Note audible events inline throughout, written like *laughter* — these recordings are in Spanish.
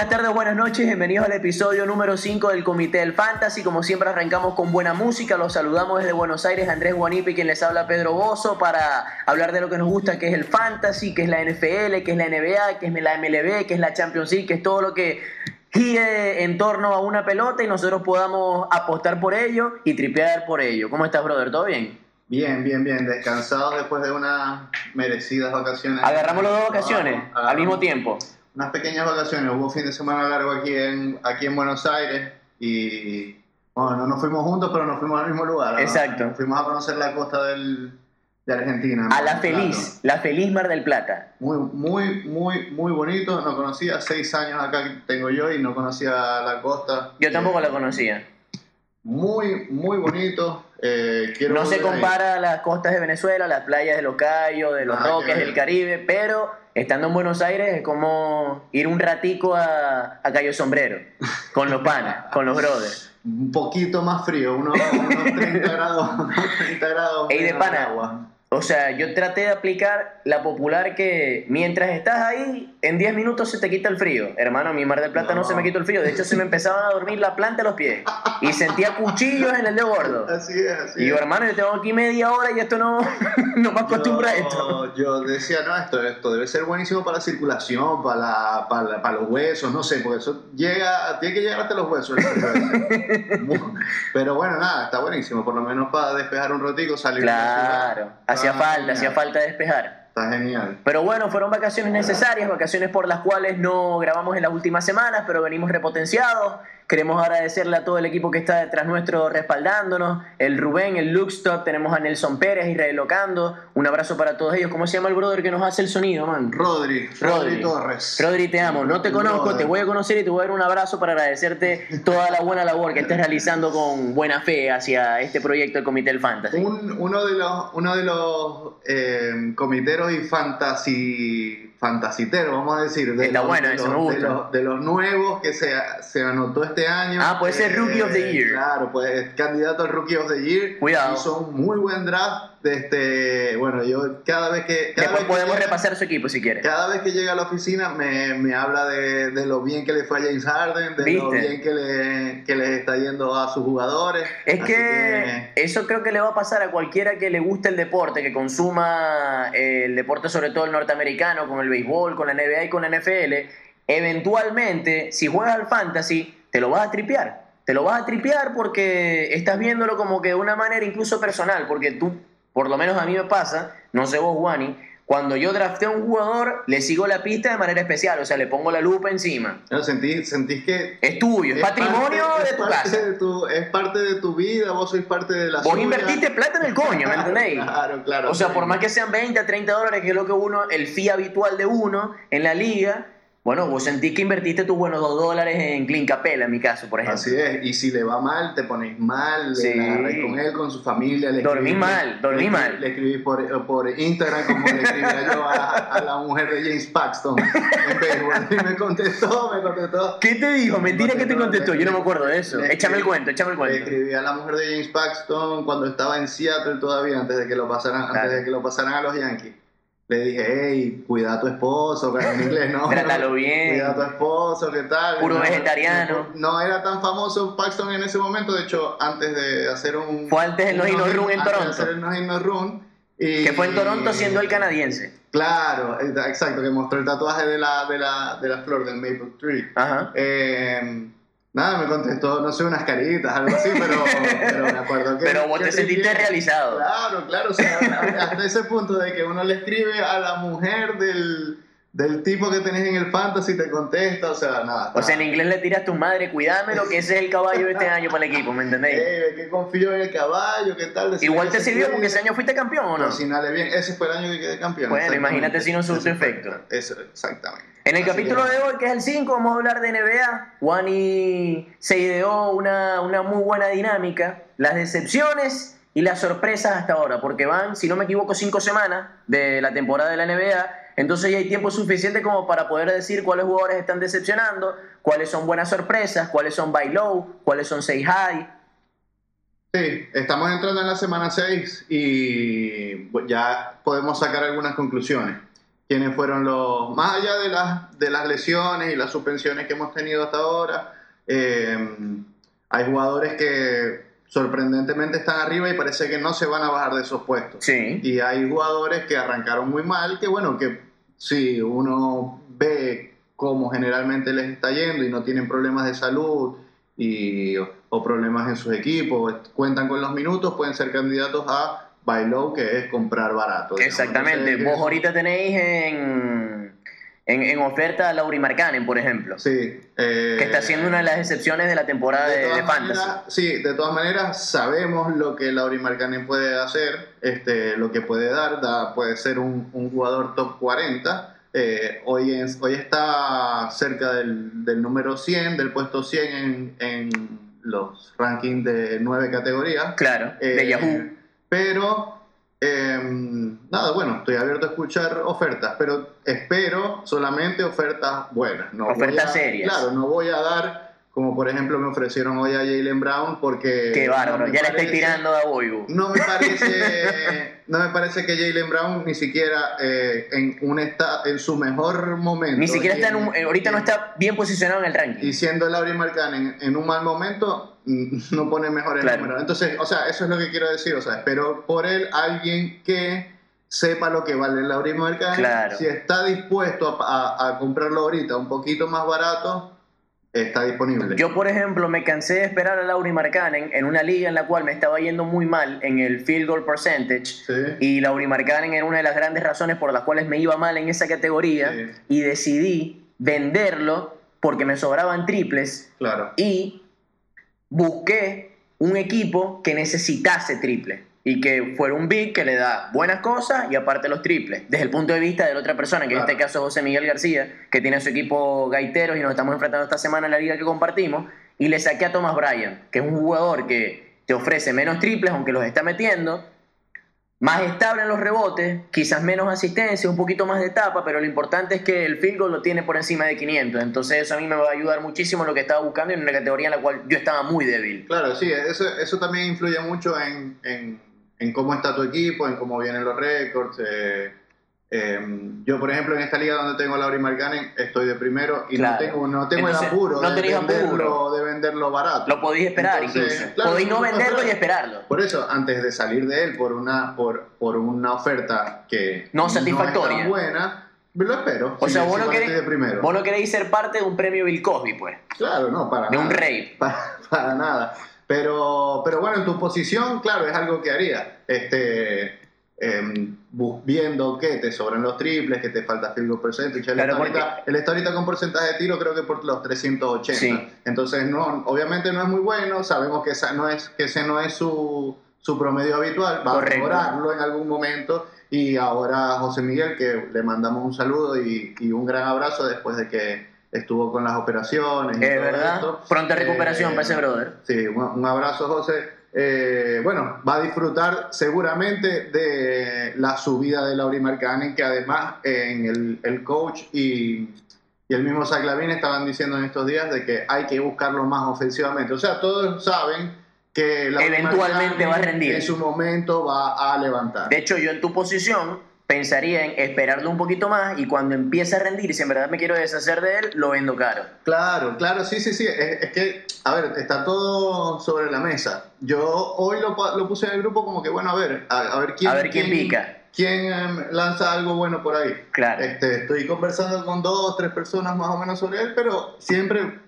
buenas tardes, buenas noches, bienvenidos al episodio número 5 del Comité del Fantasy. Como siempre arrancamos con buena música, los saludamos desde Buenos Aires, Andrés Guanipi, quien les habla Pedro Bozo, para hablar de lo que nos gusta, que es el Fantasy, que es la NFL, que es la NBA, que es la MLB, que es la Champions League, que es todo lo que gire en torno a una pelota y nosotros podamos apostar por ello y tripear por ello. ¿Cómo estás, brother? ¿Todo bien? Bien, bien, bien. Descansados después de unas merecidas vacaciones. Agarramos las dos vacaciones al mismo tiempo. Unas pequeñas vacaciones. Hubo fin de semana largo aquí en, aquí en Buenos Aires y bueno, no nos fuimos juntos, pero nos fuimos al mismo lugar. Exacto. fuimos a conocer la costa del, de Argentina. A la feliz, la feliz Mar del Plata. Muy, muy, muy, muy bonito. No conocía, seis años acá tengo yo y no conocía la costa. Yo tampoco la conocía. Muy, muy bonito. Eh, no se compara a las costas de Venezuela, las playas de Los Cayos, de Los Roques, del Caribe, pero estando en Buenos Aires es como ir un ratico a, a Cayo Sombrero, con los panas, con los brothers. Un poquito más frío, unos, 30 grados. 30 grados Ey, de pana, agua. O sea, yo traté de aplicar la popular que mientras estás ahí, en 10 minutos se te quita el frío. Hermano, mi Mar del Plata no. se me quitó el frío. De hecho, se me empezaban a dormir la planta a los pies. Y sentía cuchillos en el dedo gordo. Así es, así Y yo, hermano, yo tengo aquí media hora y esto no, *laughs* no me acostumbra a esto. Yo decía, no, esto, esto debe ser buenísimo para la circulación, para, la, para, para, los huesos, no sé, porque eso llega, tiene que llegar hasta los huesos. *laughs* Pero bueno, nada, está buenísimo. Por lo menos para despejar un ratico, salir Claro, hacía falta, hacía falta despejar. Está genial. Pero bueno, fueron vacaciones necesarias, vacaciones por las cuales no grabamos en las últimas semanas, pero venimos repotenciados. Queremos agradecerle a todo el equipo que está detrás nuestro respaldándonos. El Rubén, el Luxtop, tenemos a Nelson Pérez, Israel Locando. Un abrazo para todos ellos. ¿Cómo se llama el brother que nos hace el sonido, man? Rodri. Rodri, Torres. Rodri, te amo. No te conozco, te voy a conocer y te voy a dar un abrazo para agradecerte toda la buena labor que estés realizando con buena fe hacia este proyecto del Comité del Fantasy. uno de los, uno de los eh, comiteros y fantasy fantasitero, vamos a decir. De Está bueno, eso me gusta. De los, nuevos que se, se, anotó este año. Ah, puede ser Rookie of the eh, Year. Claro, pues candidato al Rookie of the Year. Cuidado. Hizo un muy buen draft. De este, bueno, yo cada vez que. Cada Después podemos repasar su equipo si quieres. Cada vez que llega a la oficina me, me habla de, de, lo bien que le fue a James Harden, de lo bien que le, que le está yendo a sus jugadores. Es que, eso creo que le va a pasar a cualquiera que le guste el deporte, que consuma el deporte, sobre todo el norteamericano, con el béisbol, con la NBA y con la NFL, eventualmente, si juegas al fantasy, te lo vas a tripear. Te lo vas a tripear porque estás viéndolo como que de una manera incluso personal, porque tú, por lo menos a mí me pasa, no sé vos, Juani, cuando yo drafteo a un jugador, le sigo la pista de manera especial, o sea, le pongo la lupa encima. No, sentís, sentís que... Es tuyo, es, patrimonio de tu casa. es parte de tu vida, vos sois parte de la Vos invertiste plata en el coño, ¿me entendéis? *laughs* Claro, claro. O sea, por más que sean 20 a 30 dólares, que es lo que uno, el fee habitual de uno en la liga, bueno, vos sentís que invertiste tus buenos dos dólares en Clean Capella, en mi caso, por ejemplo. Así es, y si le va mal, te pones mal, sí. le con él, con su familia. Le dormí mal, dormí mal. Le escribí por, por Instagram como le escribía yo a, la mujer de James Paxton en Facebook. Y me contestó, me contestó. ¿Qué te dijo? Mentira que te contestó, yo no me acuerdo de eso. Échame el cuento, échame el cuento. Le escribí a la mujer de James Paxton cuando estaba en Seattle todavía, antes de que lo pasaran, antes de que lo pasaran a los Yankees le dije, hey, cuida a tu esposo, que en *laughs* inglés no. Trátalo bien. Cuida a tu esposo, ¿qué tal? Puro vegetariano. No, era tan famoso Paxton en ese momento, de hecho, antes de hacer un. Fue antes del No Run en Toronto. hacer el No Run. Y, que fue en Toronto siendo el canadiense. Claro, exacto, que mostró el tatuaje de la, de la, de la flor del Maple Tree. Ajá. Eh, Nada, me contestó, no sé, unas caritas, algo así, pero, pero me acuerdo que... *laughs* Pero vos te sentiste realizado. Claro, claro, o sea, hasta ese punto de que uno le escribe a la mujer del, del tipo que tenés en el fantasy te contesta, o sea, nada. O sea, en inglés le tiras a tu madre, cuídamelo, que ese es el caballo de este año para el equipo, ¿me entendéis? Eh, que confío en el caballo, ¿qué tal? Igual te sirvió porque ese año fuiste campeón, ¿o no? Cocinale bien, ese fue el año que quedé campeón. Bueno, imagínate si no surgió efecto. Eso, exactamente. En el capítulo de hoy, que es el 5, vamos a hablar de NBA. Wani se ideó una, una muy buena dinámica, las decepciones y las sorpresas hasta ahora, porque van, si no me equivoco, cinco semanas de la temporada de la NBA entonces ya hay tiempo suficiente como para poder decir cuáles jugadores están decepcionando, cuáles son buenas sorpresas, cuáles son buy low, cuáles son say high. Sí, estamos entrando en la semana 6 y ya podemos sacar algunas conclusiones. Quiénes fueron los, más allá de las, de las lesiones y las suspensiones que hemos tenido hasta ahora, eh, hay jugadores que sorprendentemente están arriba y parece que no se van a bajar de esos puestos. Sí. Y hay jugadores que arrancaron muy mal, que bueno, que si uno ve cómo generalmente les está yendo y no tienen problemas de salud y, o problemas en sus equipos, cuentan con los minutos, pueden ser candidatos a buy low, que es comprar barato. Exactamente. Vos ahorita tenéis en, en, oferta a Lauri Markkanen, por ejemplo. Sí. que está siendo una de las excepciones de la temporada de, de, Fantasy. Sí, de todas maneras sabemos lo que Lauri Markkanen puede hacer, este, lo que puede dar, da, puede ser un, un jugador top 40. Eh, hoy, es, hoy está cerca del, del, número 100, del puesto 100 en, en los rankings de nueve categorías. Claro, de eh, Yahoo. Pero, eh, nada, bueno, estoy abierto a escuchar ofertas, pero espero solamente ofertas buenas. No ofertas serias. Claro, no voy a dar como por ejemplo me ofrecieron hoy a Jalen Brown porque... Qué bárbaro, ya le estoy tirando a Boigu. No me *laughs* parece, no me parece que Jalen Brown ni siquiera eh, en, un esta, en su mejor momento... Ni siquiera está en un, ahorita no está bien posicionado en el ranking. Y siendo Laurie Marcan en, en, un mal momento, no pone mejor el Claro. número. Entonces, o sea, eso es lo que quiero decir, o sea, espero por él alguien que sepa lo que vale Laurie Marcan. Claro. Si está dispuesto a, a- a comprarlo ahorita un poquito más barato, está disponible. Yo, por ejemplo, me cansé de esperar a Lauri Markkanen en una liga en la cual me estaba yendo muy mal en el field goal percentage. Sí. Y Lauri Markkanen era una de las grandes razones por las cuales me iba mal en esa categoría. Sí. Y decidí venderlo porque me sobraban triples Claro. y busqué un equipo que necesitase triple y que fuera un big que le da buenas cosas y aparte los triples, desde el punto de vista de la otra persona, que en este caso es José Miguel García, que tiene a su equipo Gaiteros y nos estamos enfrentando esta semana en la liga que compartimos, y le saqué a Thomas Bryan, que es un jugador que te ofrece menos triples, aunque los está metiendo, más estable en los rebotes, quizás menos asistencia, un poquito más de etapa, pero lo importante es que el field goal lo tiene por encima de 500. Entonces eso a mí me va a ayudar muchísimo en lo que estaba buscando en una categoría en la cual yo estaba muy débil. Claro, sí, eso, eso también influye mucho en, en, en cómo está tu equipo, en cómo vienen los récords. eh, eh, yo, por ejemplo, en esta liga donde tengo a Lauri Markkanen, estoy de primero y Claro. no tengo, no tengo Entonces, el apuro, no de, venderlo, apuro. de venderlo barato. Lo podéis esperar Entonces, incluso. claro, podéis no venderlo y esperar. esperarlo. Por eso, antes de salir de él por una, por, por una oferta que No es satisfactoria. tan buena, lo espero. O sea, vos no, primero. vos no queréis ser parte de un premio Bill Cosby, pues. Claro, no, para De un nada. rey. *laughs* Para, para nada. Pero, pero bueno, en tu posición, claro, es algo que haría. Este, em, viendo que te sobran los triples, que te falta field goal percentage. Él, Claro, está ahorita, él está ahorita con porcentaje de tiro, creo que por los 380. Sí. Entonces, no, obviamente no es muy bueno. Sabemos que, esa no es, que ese no es su, su promedio habitual. Va Correcto. a mejorarlo en algún momento. Y ahora José Miguel, que le mandamos un saludo y, y un gran abrazo después de que estuvo con las operaciones. y Es todo verdad. esto. Pronta recuperación Eh, para ese brother. Sí, un, un abrazo, José. Eh, bueno, va a disfrutar seguramente de la subida de Lauri Markkanen, que además en el, el coach y, y el mismo Zach Lavin estaban diciendo en estos días de que hay que buscarlo más ofensivamente. O sea, todos saben que Lauri Eventualmente Markkanen va a rendir. En su momento va a levantar. De hecho, yo en tu posición pensaría en esperarlo un poquito más y cuando empiece a rendir, si en verdad me quiero deshacer de él, lo vendo caro. Claro, claro, sí, sí, sí. Es, es que, a ver, está todo sobre la mesa. Yo hoy lo, lo puse en el grupo como que, bueno, a ver, a, a ver quién, A ver quién pica. quién, em, lanza algo bueno por ahí. Claro. Este, estoy conversando con dos, tres personas más o menos sobre él, pero siempre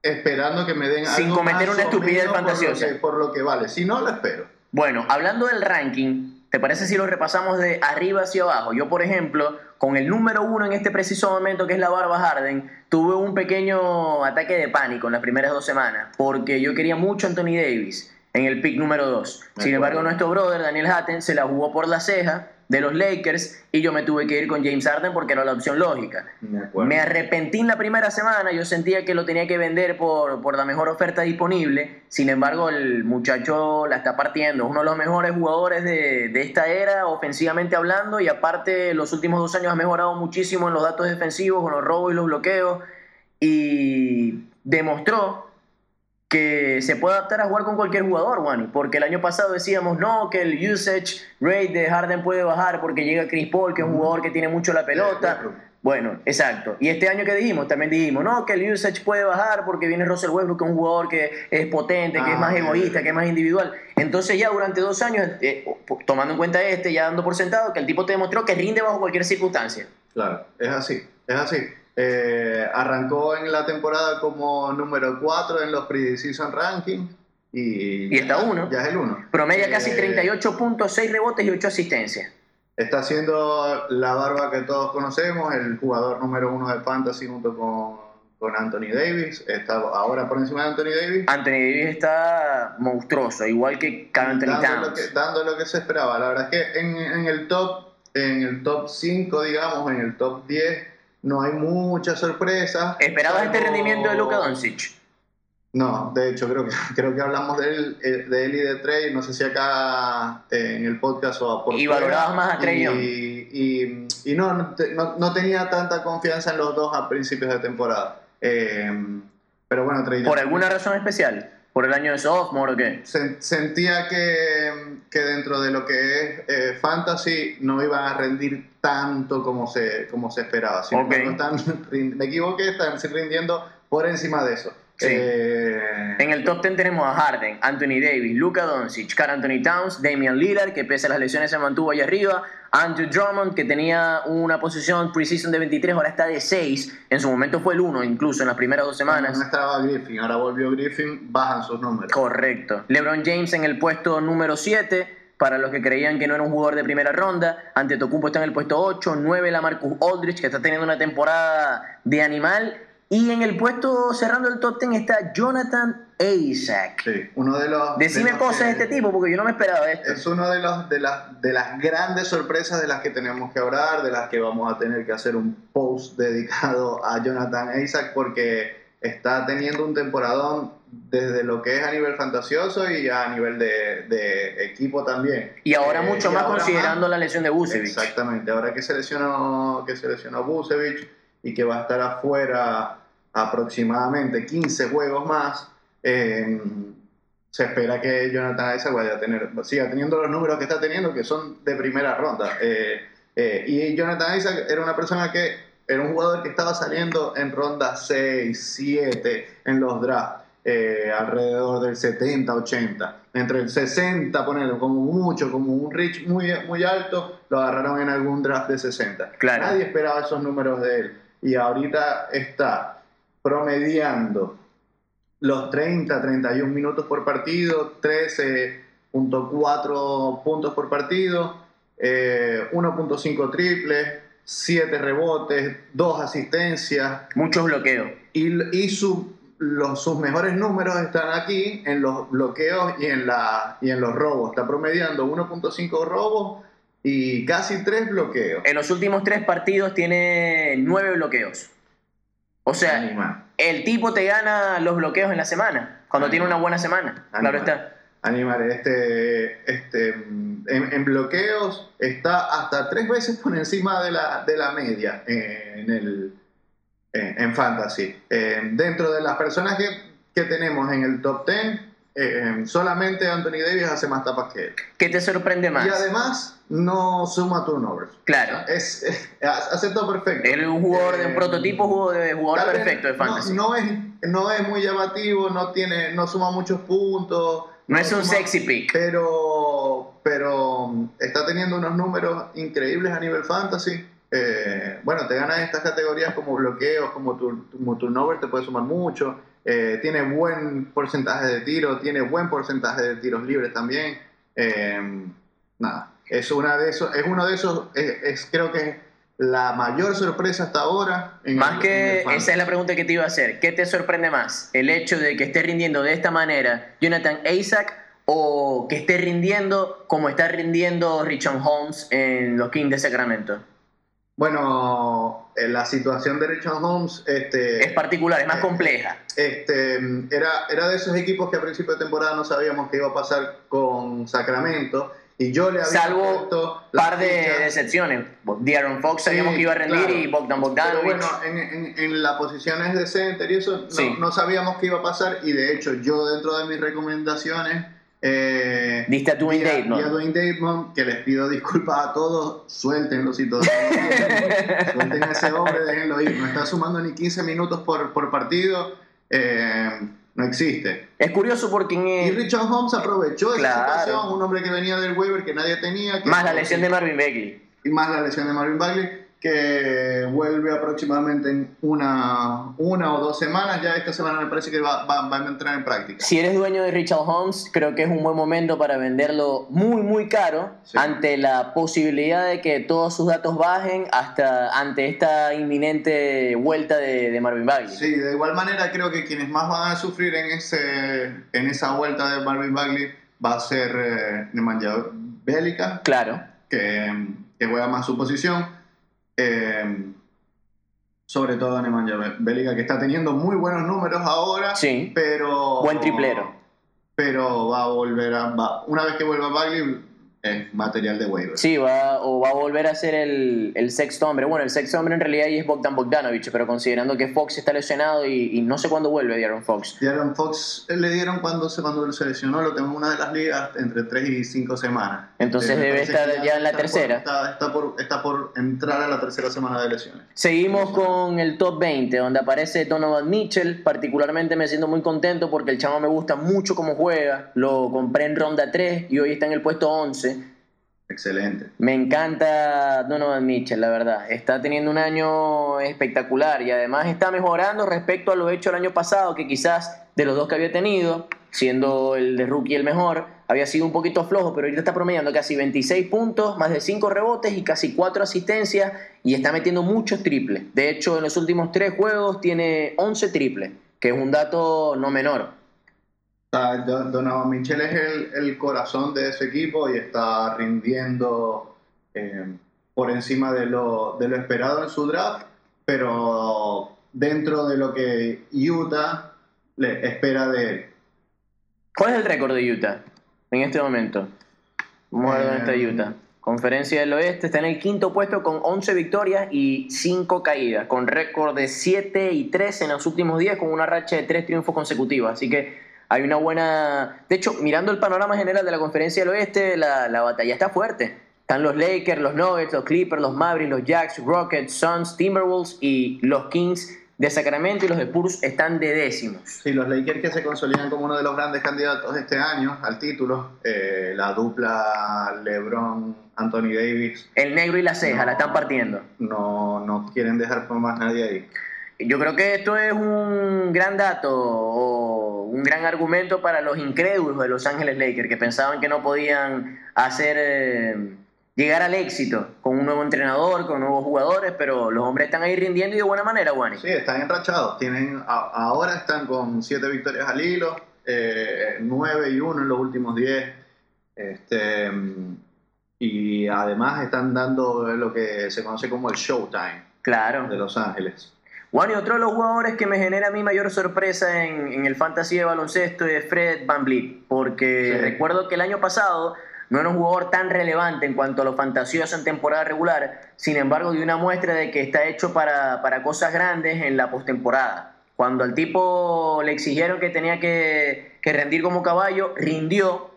esperando que me den Sin algo cometer más una estupidez menos por lo fantasiosa. que- Por lo, que, vale. Si no, lo espero. Bueno, hablando del ranking, ¿te parece si lo repasamos de arriba hacia abajo? Yo, por ejemplo, con el número uno en este preciso momento, que es la Barba Harden, tuve un pequeño ataque de pánico en las primeras dos semanas, porque yo quería mucho a Anthony Davis en el pick número dos. Sin embargo, nuestro brother, Daniel Hatten, se la jugó por la ceja de los Lakers y yo me tuve que ir con James Harden porque era la opción lógica. Me arrepentí en la primera semana, yo sentía que lo tenía que vender por, por la mejor oferta disponible, sin embargo el muchacho la está partiendo, es uno de los mejores jugadores de, de esta era, ofensivamente hablando, y aparte los últimos dos años ha mejorado muchísimo en los datos defensivos, con los robos y los bloqueos, y demostró que se puede adaptar a jugar con cualquier jugador, Juan, porque el año pasado decíamos, no, que el usage rate de Harden puede bajar porque llega Chris Paul, que es un jugador que tiene mucho la pelota. Bueno, exacto. Y este año que dijimos, también dijimos, no, que el usage puede bajar porque viene Russell Westbrook, que es un jugador que es potente, que es ah, más egoísta, que es más individual. Entonces ya durante dos años, eh, tomando en cuenta este, ya dando por sentado, que el tipo te demostró que rinde bajo cualquier circunstancia. Claro, es así, es así. Eh, arrancó en la temporada como número 4 en los pre-season rankings. Y, y está uno. Ya es el uno. Promedia casi 38 puntos, 6 rebotes y 8 asistencias. Está haciendo la barba que todos conocemos, el jugador número uno de Fantasy junto con, con Anthony Davis. Está ahora por encima de Anthony Davis. Anthony Davis está monstruoso, igual que Anthony dando Lo que, dando lo que se esperaba. La verdad es que en, en el top en el top 5, digamos, en el top 10, no hay muchas sorpresas. ¿Esperabas este rendimiento de Luka Doncic? No, de hecho creo que *laughs* creo que hablamos de él, eh, de él y de Trey, no sé si acá eh, en el podcast o por Y valorabas más a Trey y, y, no, no, no, tenía tanta confianza en los dos a principios de temporada. Eh, pero bueno, Trey ¿Por alguna razón especial? ¿Por el año de sophomore o qué? Sentía que, que dentro de lo que es fantasy no iban a rendir tanto como se, como se esperaba. *laughs* me equivoqué, están rindiendo por encima de eso. Eh, en el top 10 tenemos a Harden, Anthony Davis, Luka Doncic, Carl Anthony Towns, Damian Lillard, que pese a las lesiones se mantuvo ahí arriba, Andrew Drummond, que tenía una posición preseason de 23, ahora está de 6. En su momento fue el 1, incluso en las primeras dos semanas. No estaba Griffin, ahora volvió Griffin, bajan sus números. Correcto. LeBron James en el puesto número 7 para los que creían que no era un jugador de primera ronda. Ante Tocumpo está en el puesto 8, 9 la Marcus Aldrich, que está teniendo una temporada de animal. Y en el puesto cerrando el top 10 está Jonathan Isaac. Sí, uno de los. Decime cosas de este tipo, porque yo no me esperaba esto. Es uno de, los, de, las, de las grandes sorpresas de las que tenemos que hablar, de las que vamos a tener que hacer un post dedicado a Jonathan Isaac, porque está teniendo un temporadón desde lo que es a nivel fantasioso y a nivel de, equipo también. Y ahora eh, mucho más considerando la lesión de Busevich. Exactamente, ahora que se lesionó, que se lesionó Busevich y que va a estar afuera aproximadamente 15 juegos más, eh, se espera que Jonathan Isaac vaya a tener, siga teniendo los números que está teniendo, que son de primera ronda. Eh, eh, y Jonathan Isaac era una persona que era un jugador que estaba saliendo en ronda 6, 7 en los drafts. alrededor del 70, 80. Entre el 60, ponerlo como mucho, como un reach muy, muy alto, lo agarraron en algún draft de 60. Nadie esperaba esos números de él. Y ahorita está promediando los 30, 31 minutos por partido, 13.4 puntos por partido, 1.5 triples, 7 rebotes, 2 asistencias. Muchos bloqueos. Y, y su, los, sus mejores números están aquí en los bloqueos y en, la, y en los robos. Está promediando 1.5 robos y casi 3 bloqueos. En los últimos 3 partidos tiene 9 bloqueos. O sea, el tipo te gana los bloqueos en la semana, cuando tiene una buena semana. Claro está. Animal, este, este, en, bloqueos está hasta tres veces por encima de la, de la media en, el, en, Fantasy. Eh, dentro de las personas que, que tenemos en el top 10, eh, solamente Anthony Davis hace más tapas que él. ¿Qué te sorprende más? Y además no suma turnovers. Claro. es, hace todo perfecto. Él es un jugador de un prototipo de jugador perfecto de fantasy. No, es, no es muy llamativo, no, tiene, no suma muchos puntos. No, es un sexy pick. Pero, pero está teniendo unos números increíbles a nivel fantasy. Eh, bueno, te ganas estas categorías como bloqueos, como, tu, como turnover, te puede sumar mucho. Eh, tiene buen porcentaje de tiros, tiene buen porcentaje de tiros libres también. Eh, nada, es, una de esos, es uno de esos, es, creo que la mayor sorpresa hasta ahora. más que, esa es la pregunta que te iba a hacer. ¿Qué te sorprende más? ¿El hecho de que esté rindiendo de esta manera Jonathan Isaac o que esté rindiendo como está rindiendo Richard Holmes en los Kings de Sacramento? Bueno, eh, la situación de Richard Holmes este, es particular, es más eh, compleja. Este, era, era de esos equipos que a principio de temporada no sabíamos qué iba a pasar con Sacramento Y yo le había Salvo un par de decepciones. Fox Sí, sabíamos que iba a rendir claro. y Bogdan Pero Bogdanovic. bueno, en, en, en las posiciones de center y eso no, Sí. no sabíamos qué iba a pasar y de hecho yo dentro de mis recomendaciones eh, Diste a Dwayne Dedmon. di a Dwayne Dedmon, que les pido disculpas a todos, suéltenlo si quieren. *laughs* suelten a ese hombre, déjenlo ir, no está sumando ni 15 minutos por, por partido, eh, no existe. Es curioso porque en, Y eh, Richard Holmes aprovechó Claro. esa situación, un hombre que venía del waiver que nadie tenía. que- más la lesión de Marvin Bagley. y más la lesión de Marvin Bagley, que vuelve aproximadamente en una, una o dos semanas. Ya esta semana me parece que va, va- va a entrar en práctica. Si eres dueño de Richard Holmes, creo que es un buen momento para venderlo muy, muy caro Sí. ante la posibilidad de que todos sus datos bajen hasta ante esta inminente vuelta de, de Marvin Bagley. Sí, de igual manera creo que quienes más van a sufrir en, ese, en esa vuelta de Marvin Bagley va a ser eh, Nemanja Bélica, Claro. que, que juega más su posición. Eh, sobre todo Nemanja Bélica, que está teniendo muy buenos números ahora, Sí. pero... Buen triplero. pero va a volver a. va- una vez que vuelva Bagley, es material de waiver. Sí, va, o va a volver a ser el, el sexto hombre. Bueno, el sexto hombre en realidad ahí es Bogdan Bogdanovic, pero considerando que Fox está lesionado y, y no sé cuándo vuelve De'Aaron Fox. Darren Fox eh, le dieron cuando se cuando se lesionó, lo tengo en una de las ligas entre 3 y 5 semanas. Entonces debe estar ya en la está por- tercera. está, está por, está por entrar a la tercera semana de lesiones. Seguimos con el top 20, donde aparece Donovan Mitchell. Particularmente me siento muy contento porque el chamo me gusta mucho cómo juega. Lo compré en ronda 3 y hoy está en el puesto 11. Excelente. Me encanta Donovan Mitchell, la verdad. Está teniendo un año espectacular y además está mejorando respecto a lo hecho el año pasado, que quizás de los dos que había tenido, siendo el de rookie el mejor, había sido un poquito flojo, pero ahorita está promediando casi 26 puntos, más de 5 rebotes y casi 4 asistencias y está metiendo muchos triples. De hecho, en los últimos 3 juegos tiene 11 triples, que es un dato no menor. Donovan Mitchell es el, el corazón de ese equipo y está rindiendo eh, por encima de lo, de lo esperado en su draft, pero dentro de lo que Utah le espera de él. ¿Cuál es el récord de Utah en este momento? Vamos a ver dónde está Eh, Utah. Conferencia del Oeste está en el quinto puesto con 11 victorias y 5 caídas, con récord de 7 y 3 en los últimos días, con una racha de 3 triunfos consecutivos. Así que hay una buena. De hecho, mirando el panorama general de la Conferencia del Oeste, la, la batalla está fuerte. Están los Lakers, los Nuggets, los Clippers, los Mavericks, los Jacks, Rockets, Suns, Timberwolves y los Kings de Sacramento y los Spurs están de décimos. Sí, los Lakers que se consolidan como uno de los grandes candidatos este año al título, eh, la dupla LeBron-Anthony Davis, El negro y la ceja la están partiendo. no, no quieren dejar por más nadie ahí. Yo creo que esto es un gran dato un gran argumento para los incrédulos de Los Ángeles Lakers que pensaban que no podían hacer eh, llegar al éxito con un nuevo entrenador, con nuevos jugadores, pero los hombres están ahí rindiendo y de buena manera, Wani. Sí, están enrachados. Tienen, a- ahora están con 7 victorias al hilo, 9 y 1 en los últimos 10. Este, y además están dando lo que se conoce como el Showtime Claro. de Los Ángeles. Bueno, y otro de los jugadores que me genera mí mayor sorpresa en, en el fantasy de baloncesto es Fred Van Vliet, porque Sí. recuerdo que el año pasado no era un jugador tan relevante en cuanto a lo fantasioso en temporada regular, sin embargo dio una muestra de que está hecho para, para cosas grandes en la postemporada. Cuando al tipo le exigieron que tenía que, que rendir como caballo, rindió.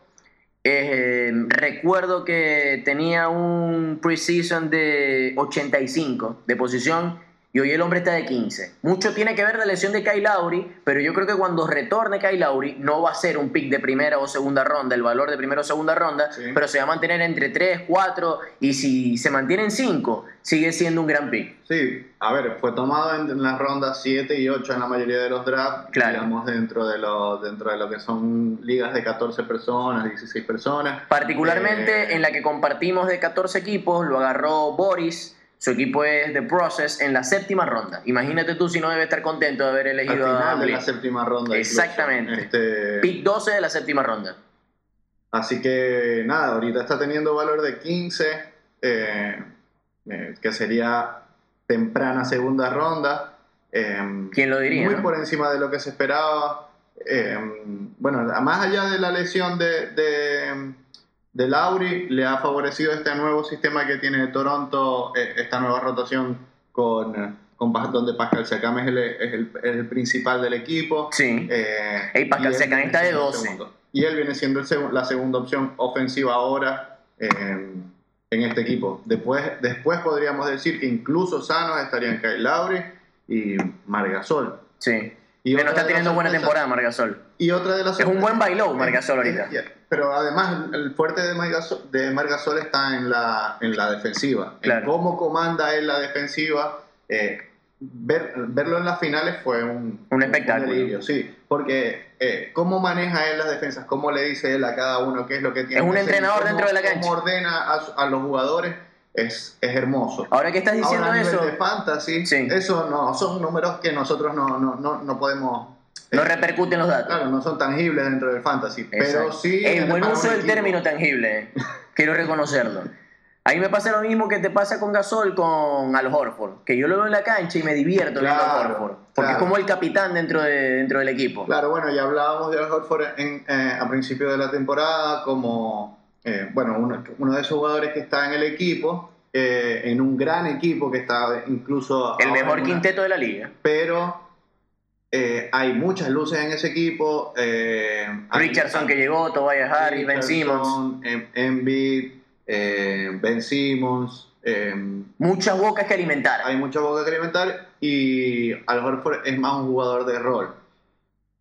Eh, recuerdo que tenía un preseason de 85 de posición y hoy el hombre está de 15. Mucho tiene que ver la lesión de Kyle Lowry, pero yo creo que cuando retorne Kyle Lowry no va a ser un pick de primera o segunda ronda, el valor de primera o segunda ronda, Sí. pero se va a mantener entre 3, 4 y si se mantiene en 5, sigue siendo un gran pick. Sí, a ver, fue tomado en, en las rondas 7 y 8 en la mayoría de los drafts, Claro. digamos, dentro de, lo, dentro de lo que son ligas de 14 personas, 16 personas. Particularmente Eh, en la que compartimos de 14 equipos, lo agarró Boris. Su equipo es The Process en la séptima ronda. Imagínate tú si no debe estar contento de haber Al elegido a final de Blake. la séptima ronda. Exactamente. Este, Pick 12 de la séptima ronda. Así que nada, ahorita está teniendo valor de 15, eh, eh, que sería temprana segunda ronda. eh, ¿Quién lo diría? Muy no? por encima de lo que se esperaba. Eh, bueno, más allá de la lesión de, de, de Lauri le ha favorecido este nuevo sistema que tiene Toronto, eh, esta nueva rotación con, con donde Pascal Siakam es el, es el, el principal del equipo. Sí. Eh, Pascal y él Siakam viene está de siendo el 12. segundo. Y él viene siendo el seg- la segunda opción ofensiva ahora eh, en este equipo. Después, después podríamos decir que incluso sanos estarían Kyle Lauri y Margasol. Sí. Y Pero no está teniendo buena temporada Margasol. Y otra de las Es un buen bailó Margasol ahorita. Es- Pero además el fuerte de Margasol, de Margasol está en la, en la defensiva. Claro. En cómo comanda él la defensiva. eh, ver- verlo en las finales fue un, Un espectáculo. delirio, sí. Porque eh, cómo maneja él las defensas, cómo le dice él a cada uno qué es lo que tiene Es un que entrenador dentro de la cancha. Cómo ordena a, a los jugadores es, es hermoso. Ahora que estás diciendo Ahora, a nivel eso, de fantasy, Sí. eso no, son números que nosotros no, no, no, no podemos... no repercuten los datos. Claro, no son tangibles dentro del fantasy, pero Exacto. sí. El en- buen uso del término tangible, eh. *laughs* quiero reconocerlo. Ahí me pasa lo mismo que te pasa con Gasol con Al Horford, que yo lo veo en la cancha y me divierto viendo a Claro, Horford, porque es claro. como el capitán dentro, de, dentro del equipo. Claro, bueno, ya hablábamos de Al Horford en, eh, a principio de la temporada como, eh, bueno, uno, uno de esos jugadores que está en el equipo, eh, en un gran equipo que está incluso... El mejor una- quinteto de la liga. Pero eh, hay muchas luces en ese equipo. eh, hay- Richardson que llegó, Tobias Harris, Ben Simmons. Em- Embiid, eh, Ben Simmons, eh, Muchas bocas que alimentar. hay mucha boca que alimentar y Al Horford es más un jugador de rol.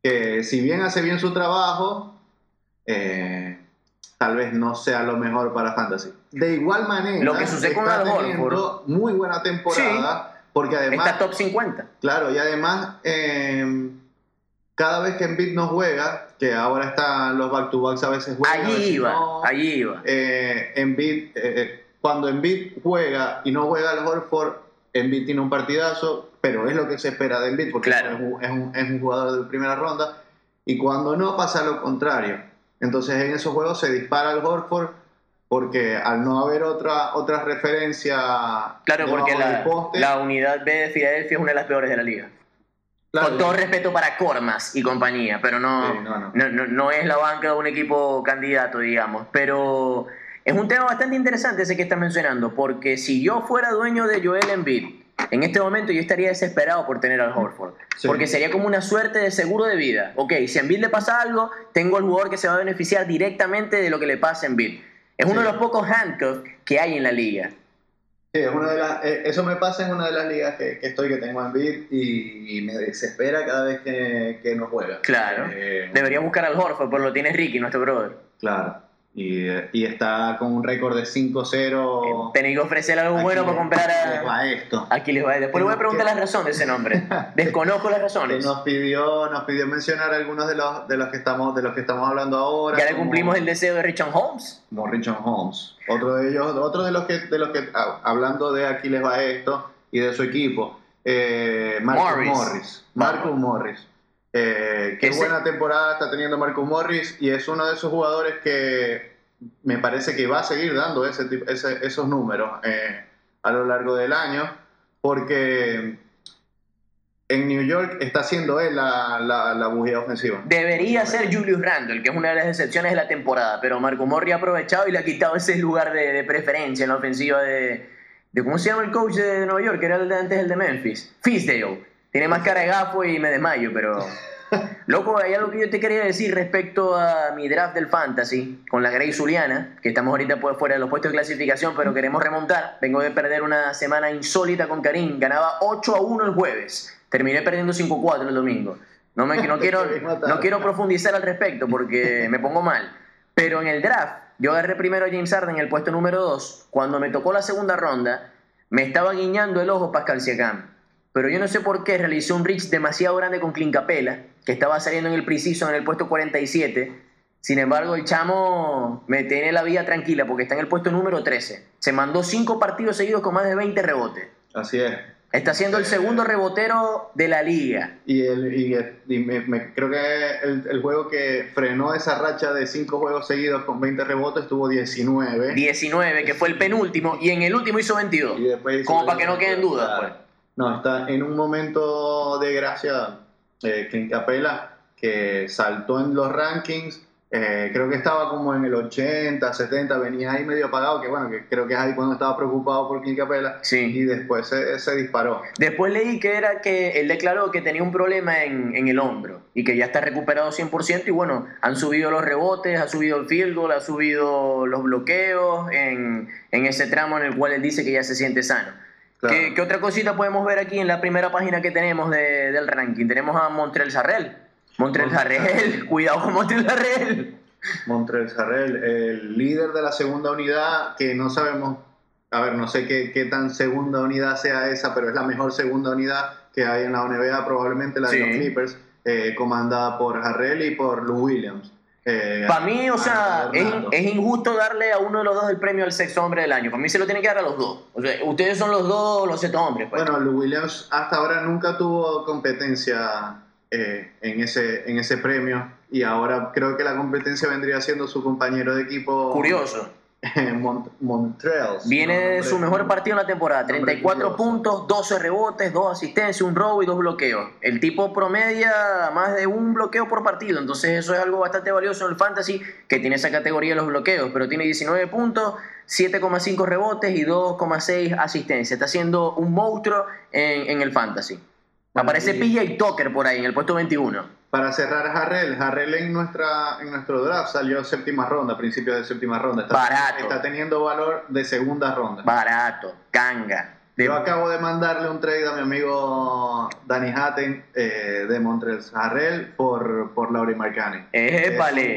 Que si bien hace bien su trabajo, eh, tal vez no sea lo mejor para Fantasy. De igual manera, Lo que sucede con Al teniendo muy buena temporada, porque además, Está top 50. claro, y además, eh, cada vez que Embiid no juega, que ahora están los back-to-backs a veces juegan, a Allí veces iba, no, allí iba. eh, Embiid, eh, cuando Embiid juega y no juega al Horford, Embiid tiene un partidazo, pero es lo que se espera de Embiid porque Claro. es, un, es un- es un jugador de primera ronda. Y cuando no pasa lo contrario. Entonces en esos juegos se dispara al Horford porque al no haber otra, otra referencia Claro, porque la, poste, la unidad B de Filadelfia es una de las peores de la liga. claro, Con todo respeto para Cormas y compañía, pero no, Sí, no, no. no, no- es la banca de un equipo candidato, digamos. Pero es un tema bastante interesante ese que estás mencionando, porque si yo fuera dueño de Joel Embiid, en este momento yo estaría desesperado por tener al Horford. Sí. Porque sería como una suerte de seguro de vida. Ok, si a Embiid le pasa algo, tengo el jugador que se va a beneficiar directamente de lo que le pasa a Embiid. Es uno Sí. de los pocos handcuffs que hay en la liga. Sí, es una de las- eh, eso me pasa en una de las ligas que, que estoy, que tengo en Embiid y, y me desespera cada vez que, que no juega. Claro. Eh, Debería buscar al Horford, pero lo tiene Ricky, nuestro brother. Claro. Y, y está con un récord de 5-0. Tenés que ofrecerle algo bueno para comprar les a... va esto. Aquí les va. Después le voy a preguntar Que- las razones de ese nombre. *laughs* Desconozco las razones. nos pidió, nos pidió mencionar algunos de los, de los que estamos, de los que estamos hablando ahora. Ya le cumplimos el deseo de Richard Holmes. como Richard Holmes. Otro de ellos, otro de los que, de los que hablando de aquí les va esto y de su equipo, eh, Marcus Morris. Morris. Marcus Morris. Eh, qué Ese- buena temporada está teniendo Marcus Morris y es uno de esos jugadores que me parece que va a seguir dando ese, ese- esos números eh, a lo largo del año porque en New York está siendo él la, la, la bujía ofensiva. Debería ser Julius Randle, que es una de las excepciones de la temporada, pero Marco Morri ha aprovechado y le ha quitado ese lugar de, de preferencia en la ofensiva de, de. ¿Cómo se llama el coach de Nueva York? Que era el de antes el de Memphis. Fisdale. Tiene más cara de gafo y me desmayo, pero. *laughs* Loco, hay algo que yo te quería decir respecto a mi draft del Fantasy con la Grey Zuliana, que estamos ahorita pues fuera de los puestos de clasificación, pero queremos remontar. Vengo de perder una semana insólita con Karim. Ganaba 8 a 1 el jueves. Terminé perdiendo 5-4 el domingo. No, me, no, *laughs* quiero, no quiero profundizar al respecto porque *laughs* me pongo mal. Pero en el draft, yo agarré primero a James Harden en el puesto número 2. Cuando me tocó la segunda ronda, me estaba guiñando el ojo Pascal Siakam. Pero yo no sé por qué realicé un reach demasiado grande con Clint Capela, que estaba saliendo en el preciso en el puesto 47. Sin embargo, el chamo me tiene la vida tranquila porque está en el puesto número 13. Se mandó 5 partidos seguidos con más de 20 rebotes. Así es. Está siendo el segundo rebotero de la liga. Y, el, y, y me, me- creo que el, el juego que frenó esa racha de cinco juegos seguidos con 20 rebotes tuvo 19. 19, que fue el penúltimo, y en el último hizo 22. Y después hizo Como para que no queden dudas, Claro. pues. No, está en un momento de gracia eh, Clint Capela que saltó en los rankings Eh, creo que estaba como en el 80, 70, venía ahí medio apagado, que bueno, que creo que es ahí cuando estaba preocupado por Clint Capela. Sí. Y después se, se disparó. Después leí que era que él declaró que tenía un problema en, en el hombro y que ya está recuperado 100% y bueno, han subido los rebotes, ha subido el field goal, ha subido los bloqueos en, en ese tramo en el cual él dice que ya se siente sano. Claro. ¿Qué, qué otra cosita podemos ver aquí en la primera página que tenemos de- del ranking? Tenemos a Montreal Sarrel. Montreal Sarrel, *laughs* cuidado con Montreal Sarrel. Montreal Sarrel, el líder de la segunda unidad, que no sabemos, a ver, no sé qué, qué tan segunda unidad sea esa, pero es la mejor segunda unidad que hay en la NBA, probablemente la de Sí. los Clippers, eh, comandada por Harrell y por Lou Williams. Eh, Para mí, o sea, es, injusto darle a uno de los dos el premio al sexto hombre del año. Para mí se lo tiene que dar a los dos. O sea, ustedes son los dos los sexto hombres. Pues. Bueno, Lou Williams hasta ahora nunca tuvo competencia eh, en, ese, en ese premio y ahora creo que la competencia vendría siendo su compañero de equipo Curioso. *laughs* Mont Montreal. Viene de su mejor partido en la temporada. nombre 34 curioso. puntos, 12 rebotes, 2 asistencias, un robo y 2 bloqueos. El tipo promedia más de un bloqueo por partido. Entonces eso es algo bastante valioso en el fantasy, que tiene esa categoría de los bloqueos. Pero tiene 19 puntos, 7,5 rebotes y 2,6 asistencias. Está siendo un monstruo en, en el fantasy. Aparece y- PJ Tucker por ahí, en el puesto 21. Para cerrar Harrell, Harrell en, nuestra, en nuestro draft salió séptima ronda, principios de séptima ronda. Está, Barato. está teniendo valor de segunda ronda. Barato, canga. De- Yo acabo de mandarle un trade a mi amigo Danny Hatten eh, de Montreal Harrell por, por Laurie Marcani. Es,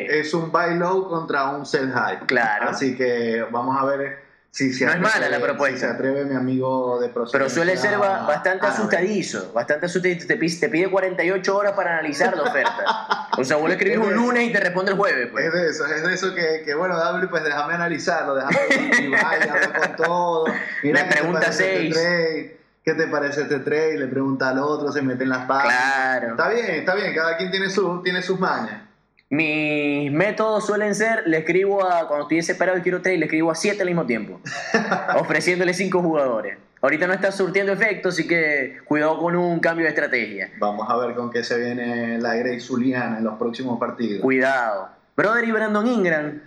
es un buy low contra un sell high. Claro. Así que vamos a ver No es mala la propuesta. si se atreve mi amigo de procedencia Pero suele ser ba- bastante árabe. asustadizo, bastante asustadizo. Te pide, te pide 48 horas para analizar la oferta. O sea, vos le escribís un lunes y te responde el jueves. Pues. Es de eso, es de eso que, que bueno, dale, pues déjame analizarlo, déjame y vaya, habla con todo. *laughs* Mira, Le ¿qué te pregunta parece este seis. trade? ¿Qué te parece este trade? Le pregunta al otro, se mete en las páginas. Claro. Está bien, está bien, cada quien tiene, su, tiene sus mañas. Mis métodos suelen ser, le escribo a, cuando estoy desesperado y quiero trade, le escribo a 7 al mismo tiempo, *laughs* ofreciéndole 5 jugadores. Ahorita no está surtiendo efecto, así que cuidado con un cambio de estrategia. Vamos a ver con qué se viene la Grey Zuliana en los próximos partidos. Cuidado. Brother y Brandon Ingram,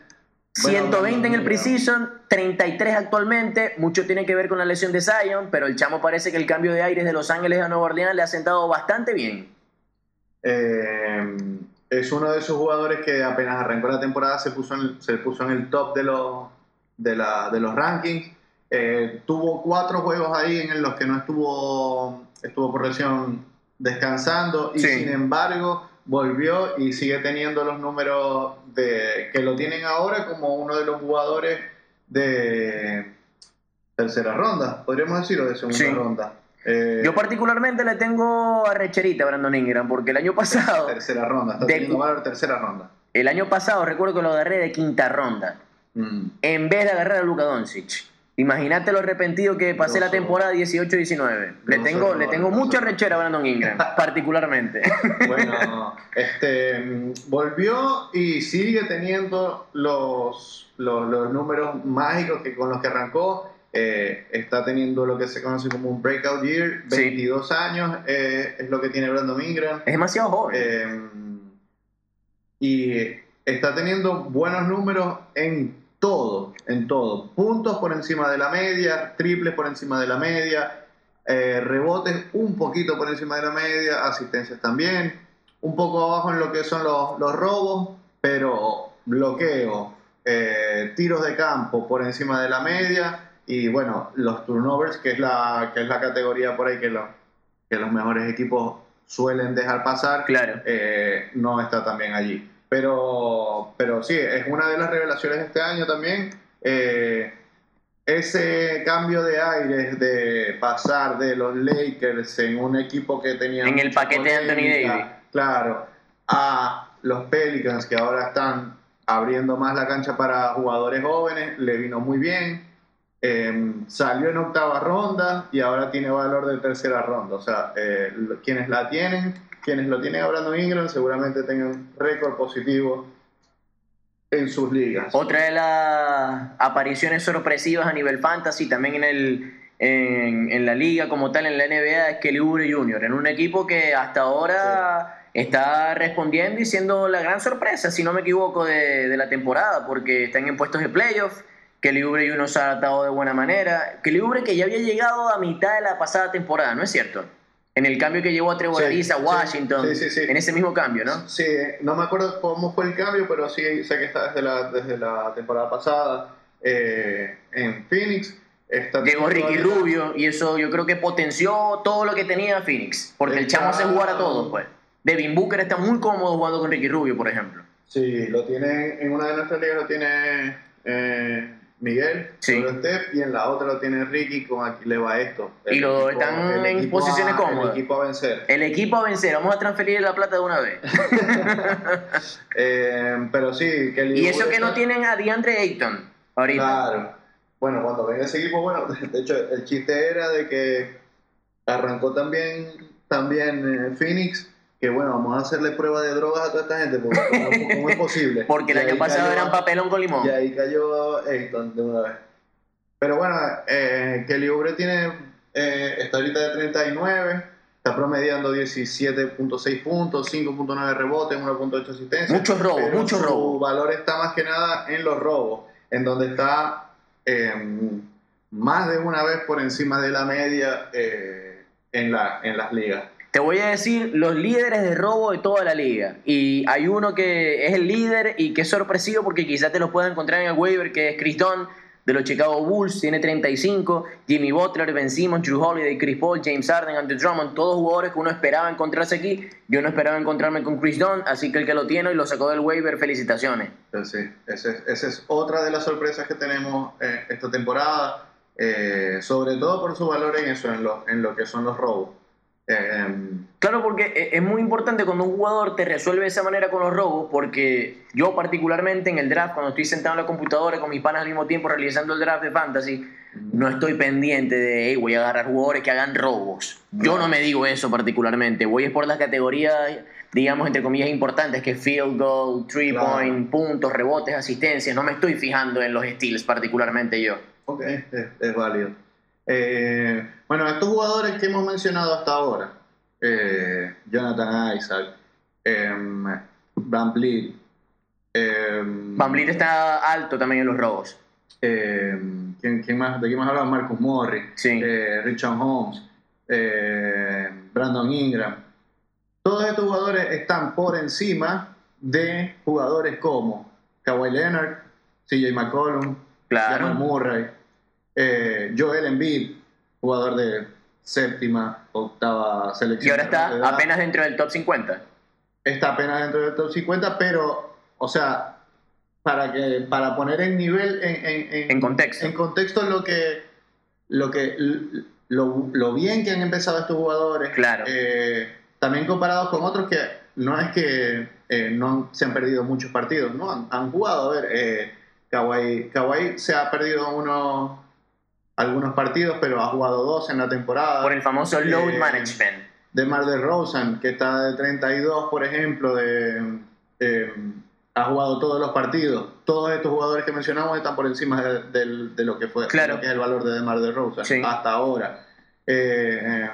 120 en el preseason, 33 actualmente. Mucho tiene que ver con la lesión de Zion, pero el chamo parece que el cambio de aires de Los Ángeles a Nueva Orleans le ha sentado bastante bien. Eh, es uno de esos jugadores que apenas arrancó la temporada se puso en, se puso en el top de los, de la- de los rankings. Eh, tuvo cuatro juegos ahí en los que no estuvo, estuvo por lesión descansando y Sí. sin embargo volvió y sigue teniendo los números de, que lo tienen ahora como uno de los jugadores de tercera ronda, podríamos decirlo, de segunda Sí. ronda. Eh, Yo particularmente le tengo a Recherita a Brandon Ingram, porque el año pasado, tercera ronda, está De- valor tercera ronda. el año pasado recuerdo que lo agarré de quinta ronda, Mm. en vez de agarrar a Luka Doncic. Imagínate lo arrepentido que pasé la temporada 18-19. Le tengo, le tengo mucha rechera a Brandon Ingram, *laughs* particularmente. Bueno, este, volvió y sigue teniendo los, los, los números mágicos que con los que arrancó. Eh, está teniendo lo que se conoce como un breakout year, Sí. 22 años eh, es lo que tiene Brandon Ingram. es demasiado joven. Eh, y está teniendo buenos números en todo, en todo. Puntos por encima de la media, triples por encima de la media, eh, rebotes un poquito por encima de la media, asistencias también, un poco abajo en lo que son los, los robos, pero bloqueo, eh, tiros de campo por encima de la media y bueno, los turnovers, que es la, que es la categoría por ahí que, lo- que los mejores equipos suelen dejar pasar, claro. eh, no está también allí. Pero, pero sí, es una de las revelaciones de este año también. eh, ese cambio de aires de pasar de los Lakers en un equipo que tenía En el paquete de Anthony Davis. claro a los Pelicans que ahora están abriendo más la cancha para jugadores jóvenes le vino muy bien Eh, salió en octava ronda y ahora tiene valor de tercera ronda o sea eh, quienes la tienen quienes lo tienen a Brandon Ingram seguramente tengan récord positivo en sus ligas Otra de las apariciones sorpresivas a nivel fantasy, también en, el, en, en la liga como tal, en la NBA, es Kelly Oubre Jr., en un equipo que hasta ahora está respondiendo y siendo la gran sorpresa, si no me equivoco, de, de la temporada, porque están en puestos de playoff. Kelly Oubre y uno se ha atado de buena manera. Kelly Oubre que ya había llegado a mitad de la pasada temporada, ¿no es cierto? En el cambio que llevó a Trevor Sí, a Washington, sí, sí, sí. en ese mismo cambio, ¿no? Sí, no me acuerdo cómo fue el cambio, pero sí sé que está desde la, desde la temporada pasada eh, en Phoenix. Está Llegó Ricky Rubio y eso yo creo que potenció todo lo que tenía Phoenix, porque el chamo hace jugar a todos, pues. Devin Booker está muy cómodo jugando con Ricky Rubio, por ejemplo. Sí, lo tiene en una de nuestras ligas lo tiene eh, Miguel, Sí. Steph, y en la otra lo tiene Ricky con aquí le va esto. Y lo están en posiciones a- cómodas. El equipo a vencer. El equipo a vencer, vamos a transferir la plata de una vez. *laughs* Eh, pero sí, Kelly Y eso que no tienen a DeAndre Ayton ahorita. Claro. Bueno, cuando venga ese equipo, bueno, *laughs* de hecho, el chiste era de que arrancó también, también eh, Phoenix, que bueno, vamos a hacerle prueba de drogas a toda esta gente, porque ¿cómo, cómo es posible? *laughs* Porque el año pasado cayó- eran papelón con limón. Y ahí cayó Ayton de una vez. Pero bueno, eh, Kelly Oubre tiene, eh, está ahorita de 39, está promediando 17.6 puntos, 5.9 rebotes, 1.8 asistencias. Muchos robos, muchos su robos. valor está más que nada en los robos, en donde está eh, más de una vez por encima de la media eh, en, la, en las ligas. Te voy a decir los líderes de robo de toda la liga. Y hay uno que es el líder y que es sorpresivo porque quizás te lo puedas encontrar en el waiver, que es Chris Dunn de los Chicago Bulls, tiene 35. Jimmy Butler, Ben Simmons, Drew Holiday, Chris Paul, James Harden, Andrew Drummond, todos jugadores que uno esperaba encontrarse aquí. Yo no esperaba encontrarme con Chris Dunn, así que el que lo tiene y lo sacó del waiver, felicitaciones. Entonces, sí, esa es, es otra de las sorpresas que tenemos eh, esta temporada, eh, sobre todo por su valor en eso, en lo, en lo que son los robos. Eh, Claro, porque e- es muy importante cuando un jugador te resuelve de esa manera con los robos, porque yo particularmente en el draft, cuando estoy sentado en la computadora con mis panas al mismo tiempo realizando el draft de fantasy, no estoy pendiente de, "Hey, voy a agarrar jugadores que hagan robos. Yo no me digo eso particularmente, voy es por las categorías, digamos, entre comillas, importantes, que field goal, three Claro. point, puntos, rebotes, asistencias, no me estoy fijando en los steals particularmente yo. ok, es, es válido. Eh, bueno, estos jugadores que hemos mencionado hasta ahora, eh, Jonathan Isaac, eh, Van Vliet, eh, Van Vliet está alto también en los robos. eh, ¿quién, quién más, ¿De quién más hablaba? Marcus Morris, Sí. eh, Richard Holmes, Brandon Ingram. Todos estos jugadores están por encima de jugadores como Kawhi Leonard, CJ McCollum, Claro. Jamal Murray, eh, Joel Embiid, jugador de séptima, octava selección. Y ahora está de apenas dentro del top 50. está apenas dentro del top 50, pero, o sea, para que para poner en nivel, en, en, En contexto. en contexto lo que, lo que, lo, lo bien que han empezado estos jugadores, Claro. eh, también comparados con otros que no es que eh, no han- se han perdido muchos partidos, no han, han jugado, a ver, eh, Kawhi, Kawhi se ha perdido unos algunos partidos, pero ha jugado dos en la temporada. Por el famoso load management. de Mar de Rosen, que está de 32, por ejemplo, de, eh, ha jugado todos los partidos. Todos estos jugadores que mencionamos están por encima de, de lo que fue Claro. lo que es el valor de Demar de Rosen Sí. hasta ahora. Eh, eh,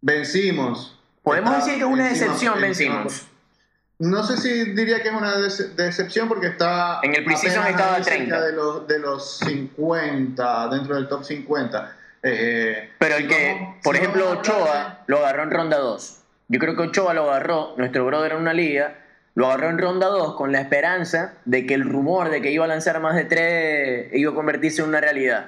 vencimos. Podemos decir que es una decepción, Simmons. No sé si diría que es una dece- decepción porque está. En el apenas estaba ahí cerca 30. De los, de los 50, dentro del top 50. Eh, Pero el que, por si ejemplo, de- Ochoa lo agarró en ronda 2. Yo creo que Ochoa lo agarró, nuestro brother en una liga, lo agarró en ronda 2 con la esperanza de que el rumor de que iba a lanzar más de 3 iba a convertirse en una realidad.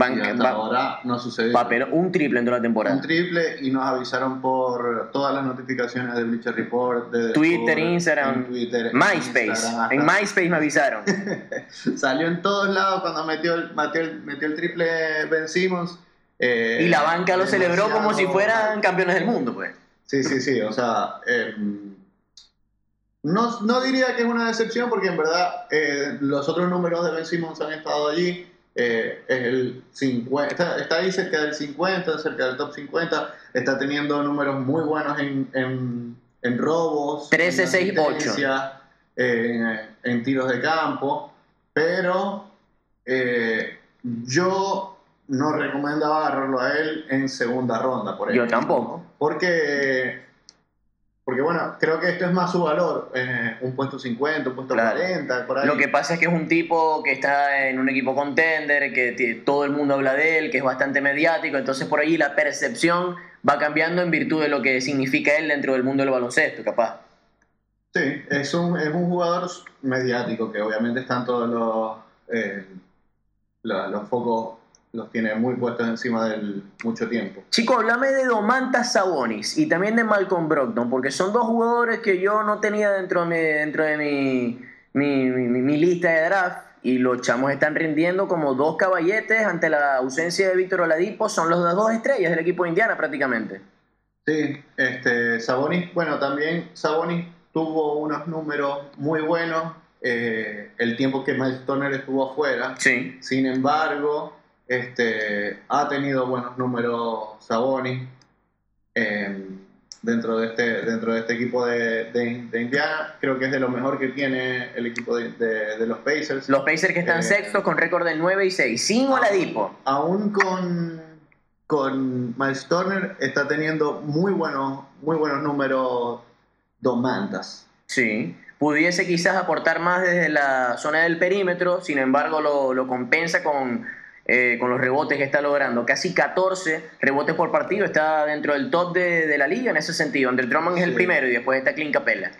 Van- Y hasta va- ahora no sucedió. papel- un triple en toda la temporada. Un triple y nos avisaron por todas las notificaciones de Bleacher Report, de Twitter, Instagram, en Twitter, MySpace. Instagram, En MySpace me avisaron. *laughs* Salió en todos lados cuando metió el, metió el, metió el triple Ben Simmons. eh, Y la banca lo celebró como si fueran campeones del mundo, pues. Sí, sí, sí, o sea, eh, no, no diría que es una decepción porque en verdad eh, los otros números de Ben Simmons han estado allí. Eh, es el 50, está, está ahí cerca del 50, cerca del top 50. Está teniendo números muy buenos en, en, en robos, 13, en 6, 8. asistencias, en, tiros de campo, pero eh, yo no recomendaba agarrarlo a él en segunda ronda, por Yo ejemplo. tampoco. Porque, porque bueno, creo que esto es más su valor, eh, un puesto 50, un puesto 40, por ahí. Lo que pasa es que es un tipo que está en un equipo contender, que todo el mundo habla de él, que es bastante mediático, entonces por ahí la percepción va cambiando en virtud de lo que significa él dentro del mundo del baloncesto, capaz. Sí, es un, es un jugador mediático que obviamente están todos los, eh, los focos los tiene muy puestos encima del mucho tiempo. Chico, háblame de Domantas Sabonis y también de Malcolm Brogdon, porque son dos jugadores que yo no tenía dentro de mi, dentro de mi, mi, lista de draft y los chamos están rindiendo como dos caballetes ante la ausencia de Víctor Oladipo, son los dos estrellas del equipo de Indiana prácticamente. Sí, este, Sabonis, bueno, también Sabonis tuvo unos números muy buenos eh, el tiempo que Miles Turner estuvo afuera. Sí. Sin embargo, este, ha tenido buenos números Sabonis em, dentro, de este, dentro de este equipo de, de, Indiana. Creo que es de lo mejor que tiene el equipo de, de los Pacers. Los Pacers que están eh, sextos con récord de 9 y 6, sin Oladipo. Aún con, con Miles Turner está teniendo muy buenos, muy buenos números Domantas. Sí pudiese quizás aportar más desde la zona del perímetro, sin embargo lo, lo compensa con eh, con los rebotes que está logrando. Casi 14 rebotes por partido, está dentro del top de, la liga en ese sentido. Andre Drummond es el primero y después está Clint Capella.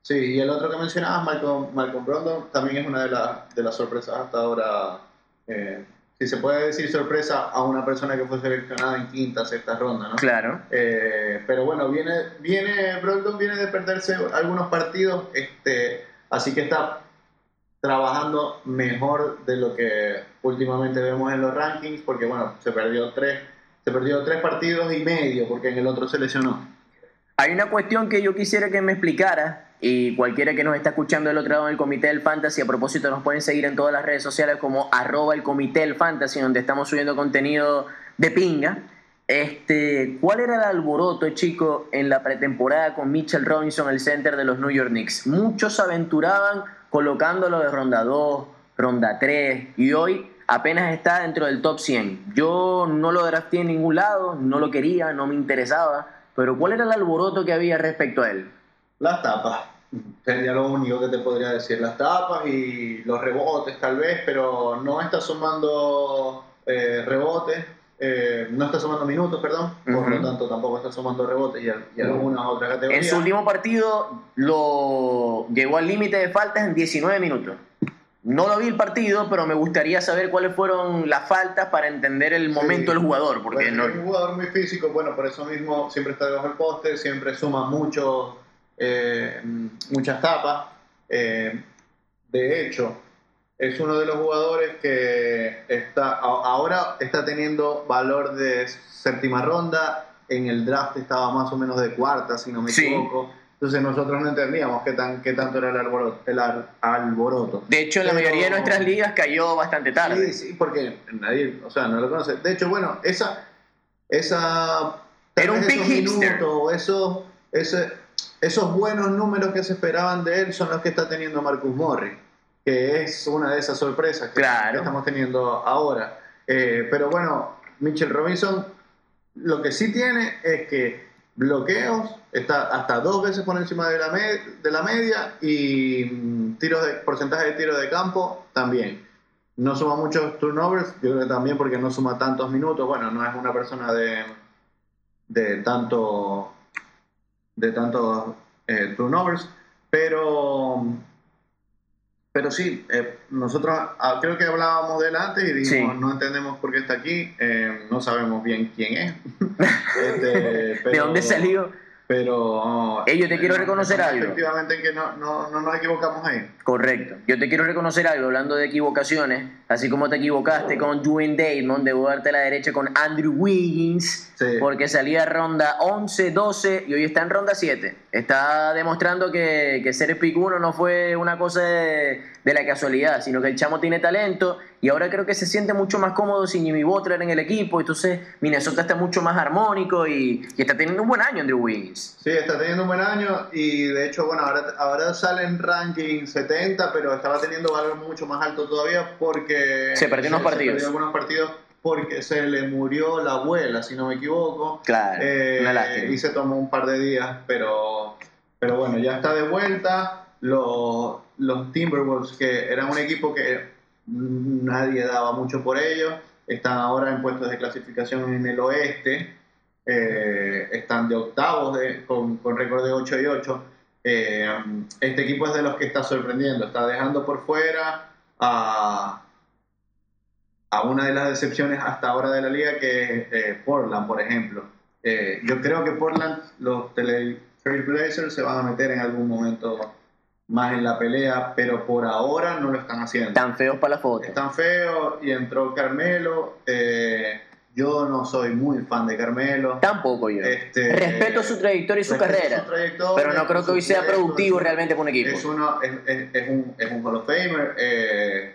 Sí, y el otro que mencionabas, Malcolm, Malcolm Brogdon, también es una de, de las sorpresas hasta ahora. Eh, si se puede decir sorpresa a una persona que fue seleccionada en quinta, sexta ronda, ¿no? Claro. Eh, pero bueno, viene, viene, Brogdon viene de perderse algunos partidos, este, así que está trabajando mejor de lo que últimamente vemos en los rankings, porque bueno, se perdió tres, se perdió tres partidos y medio, porque en el otro se lesionó. Hay una cuestión que yo quisiera que me explicara, y cualquiera que nos está escuchando del otro lado del Comité del Fantasy, a propósito nos pueden seguir en todas las redes sociales como arroba el Comité del Fantasy, donde estamos subiendo contenido de pinga. Este, ¿Cuál era el alboroto, chico, en la pretemporada con Mitchell Robinson, el center de los New York Knicks? Muchos aventuraban colocándolo de ronda 2, ronda 3 y hoy apenas está dentro del top 100. Yo no lo drafté en ningún lado, no lo quería, no me interesaba, pero ¿cuál era el alboroto que había respecto a él? Las tapas. Sería lo único que te podría decir. Las tapas y los rebotes tal vez, pero no está sumando eh, rebotes eh, no está sumando minutos, perdón, por lo tanto tampoco está sumando rebotes y, algunas otras categorías. En su último partido lo llegó al límite de faltas en 19 minutos. No lo vi el partido, pero me gustaría saber cuáles fueron las faltas para entender el momento del jugador. Porque no... Es un jugador muy físico, bueno, por eso mismo siempre está debajo del poste, siempre suma mucho, eh, muchas tapas. Eh, de hecho, es uno de los jugadores que está ahora está teniendo valor de séptima ronda. En el draft estaba más o menos de cuarta, si no me equivoco. Entonces nosotros no entendíamos qué, tan, qué tanto era el alboroto. El alboroto. De hecho, en la mayoría de nuestras ligas cayó bastante tarde. Sí, sí, porque nadie, o sea, no lo conoce. De hecho, bueno, esa... esa era un minutos, esos, esos buenos números que se esperaban de él son los que está teniendo Marcus Morris que es una de esas sorpresas que, estamos teniendo ahora. Eh, pero bueno, Mitchell Robinson lo que sí tiene es que bloqueos está hasta dos veces por encima de la, de la media y mm, tiros de porcentaje de tiro de campo también. No suma muchos turnovers, yo creo que también porque no suma tantos minutos. Bueno, no es una persona de, de tanto de tantos eh, turnovers, pero pero sí, eh, nosotros ah, creo que hablábamos de él antes y dijimos, no entendemos por qué está aquí, eh, no sabemos bien quién es. *laughs* Este, ¿De dónde salió? Pero. yo te quiero reconocer algo. Efectivamente, que no, no, no, nos equivocamos ahí. Correcto. Yo te quiero reconocer algo, hablando de equivocaciones. Así como te equivocaste con Dwayne Damon, debo darte la derecha con Andrew Wiggins, porque salía ronda 11, 12 y hoy está en ronda 7. Está demostrando que, que ser pick 1 no fue una cosa de, de la casualidad, sino que el chamo tiene talento y ahora creo que se siente mucho más cómodo sin Jimmy Butler en el equipo, entonces Minnesota está mucho más armónico y, está teniendo un buen año Andrew Wiggins. Sí, está teniendo un buen año y de hecho, bueno, ahora, ahora sale en ranking 70, pero estaba teniendo valor mucho más alto todavía porque... Se perdió unos partidos. Se perdió algunos partidos porque se le murió la abuela, si no me equivoco. Claro, eh, Y se tomó un par de días, pero pero bueno, ya está de vuelta. Los, los Timberwolves, que eran un equipo que nadie daba mucho por ellos, están ahora en puestos de clasificación en el oeste. Eh, están de octavos con, con récord de 8 y 8. Eh, este equipo es de los que está sorprendiendo, está dejando por fuera a, a una de las decepciones hasta ahora de la liga, que es eh, Portland, por ejemplo. yo creo que Portland, los Trailblazers se van a meter en algún momento más en la pelea, pero por ahora no lo están haciendo. Están feos para la foto. Están feos y entró Carmelo. Eh, yo no soy muy fan de Carmelo. Tampoco yo. Este, respeto su trayectoria y su carrera. pero no creo que hoy sea productivo realmente para un equipo. Es, uno, es, es, un, es un Hall of Famer. Eh,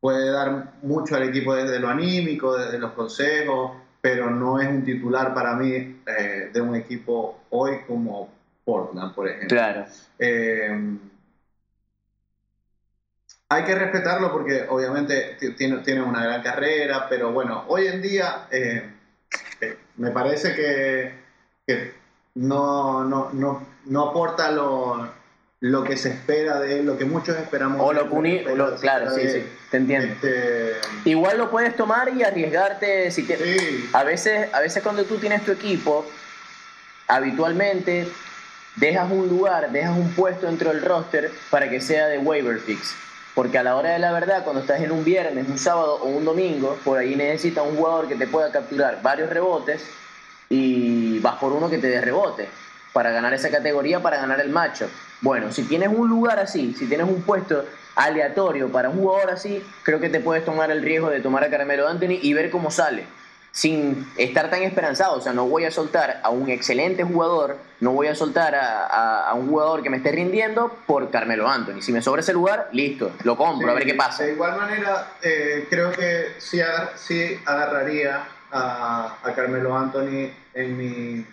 puede dar mucho al equipo desde lo anímico, desde los consejos, pero no es un titular para mí eh, de un equipo hoy como Portland, por ejemplo. Claro. Eh, hay que respetarlo porque obviamente tiene, tiene, una gran carrera, pero bueno, hoy en día eh, me parece que, no, no, no, no, aporta lo, lo, que se espera de él, lo que muchos esperamos. O lo que claro, sí, sí, te entiendo. Este, Igual lo puedes tomar y arriesgarte si sí. A veces, a veces cuando tú tienes tu equipo, habitualmente dejas un lugar, dejas un puesto dentro del roster para que sea de waiver fix. Porque a la hora de la verdad, cuando estás en un viernes, un sábado o un domingo, por ahí necesitas un jugador que te pueda capturar varios rebotes y vas por uno que te dé rebote para ganar esa categoría, para ganar el macho. Bueno, si tienes un lugar así, si tienes un puesto aleatorio para un jugador así, creo que te puedes tomar el riesgo de tomar a Carmelo Anthony y ver cómo sale sin estar tan esperanzado. O sea, no voy a soltar a un excelente jugador, no voy a soltar a, un jugador que me esté rindiendo por Carmelo Anthony. Si me sobra ese lugar, listo, lo compro, a ver qué pasa. De igual manera, eh, creo que sí, agarraría a, Carmelo Anthony en mi,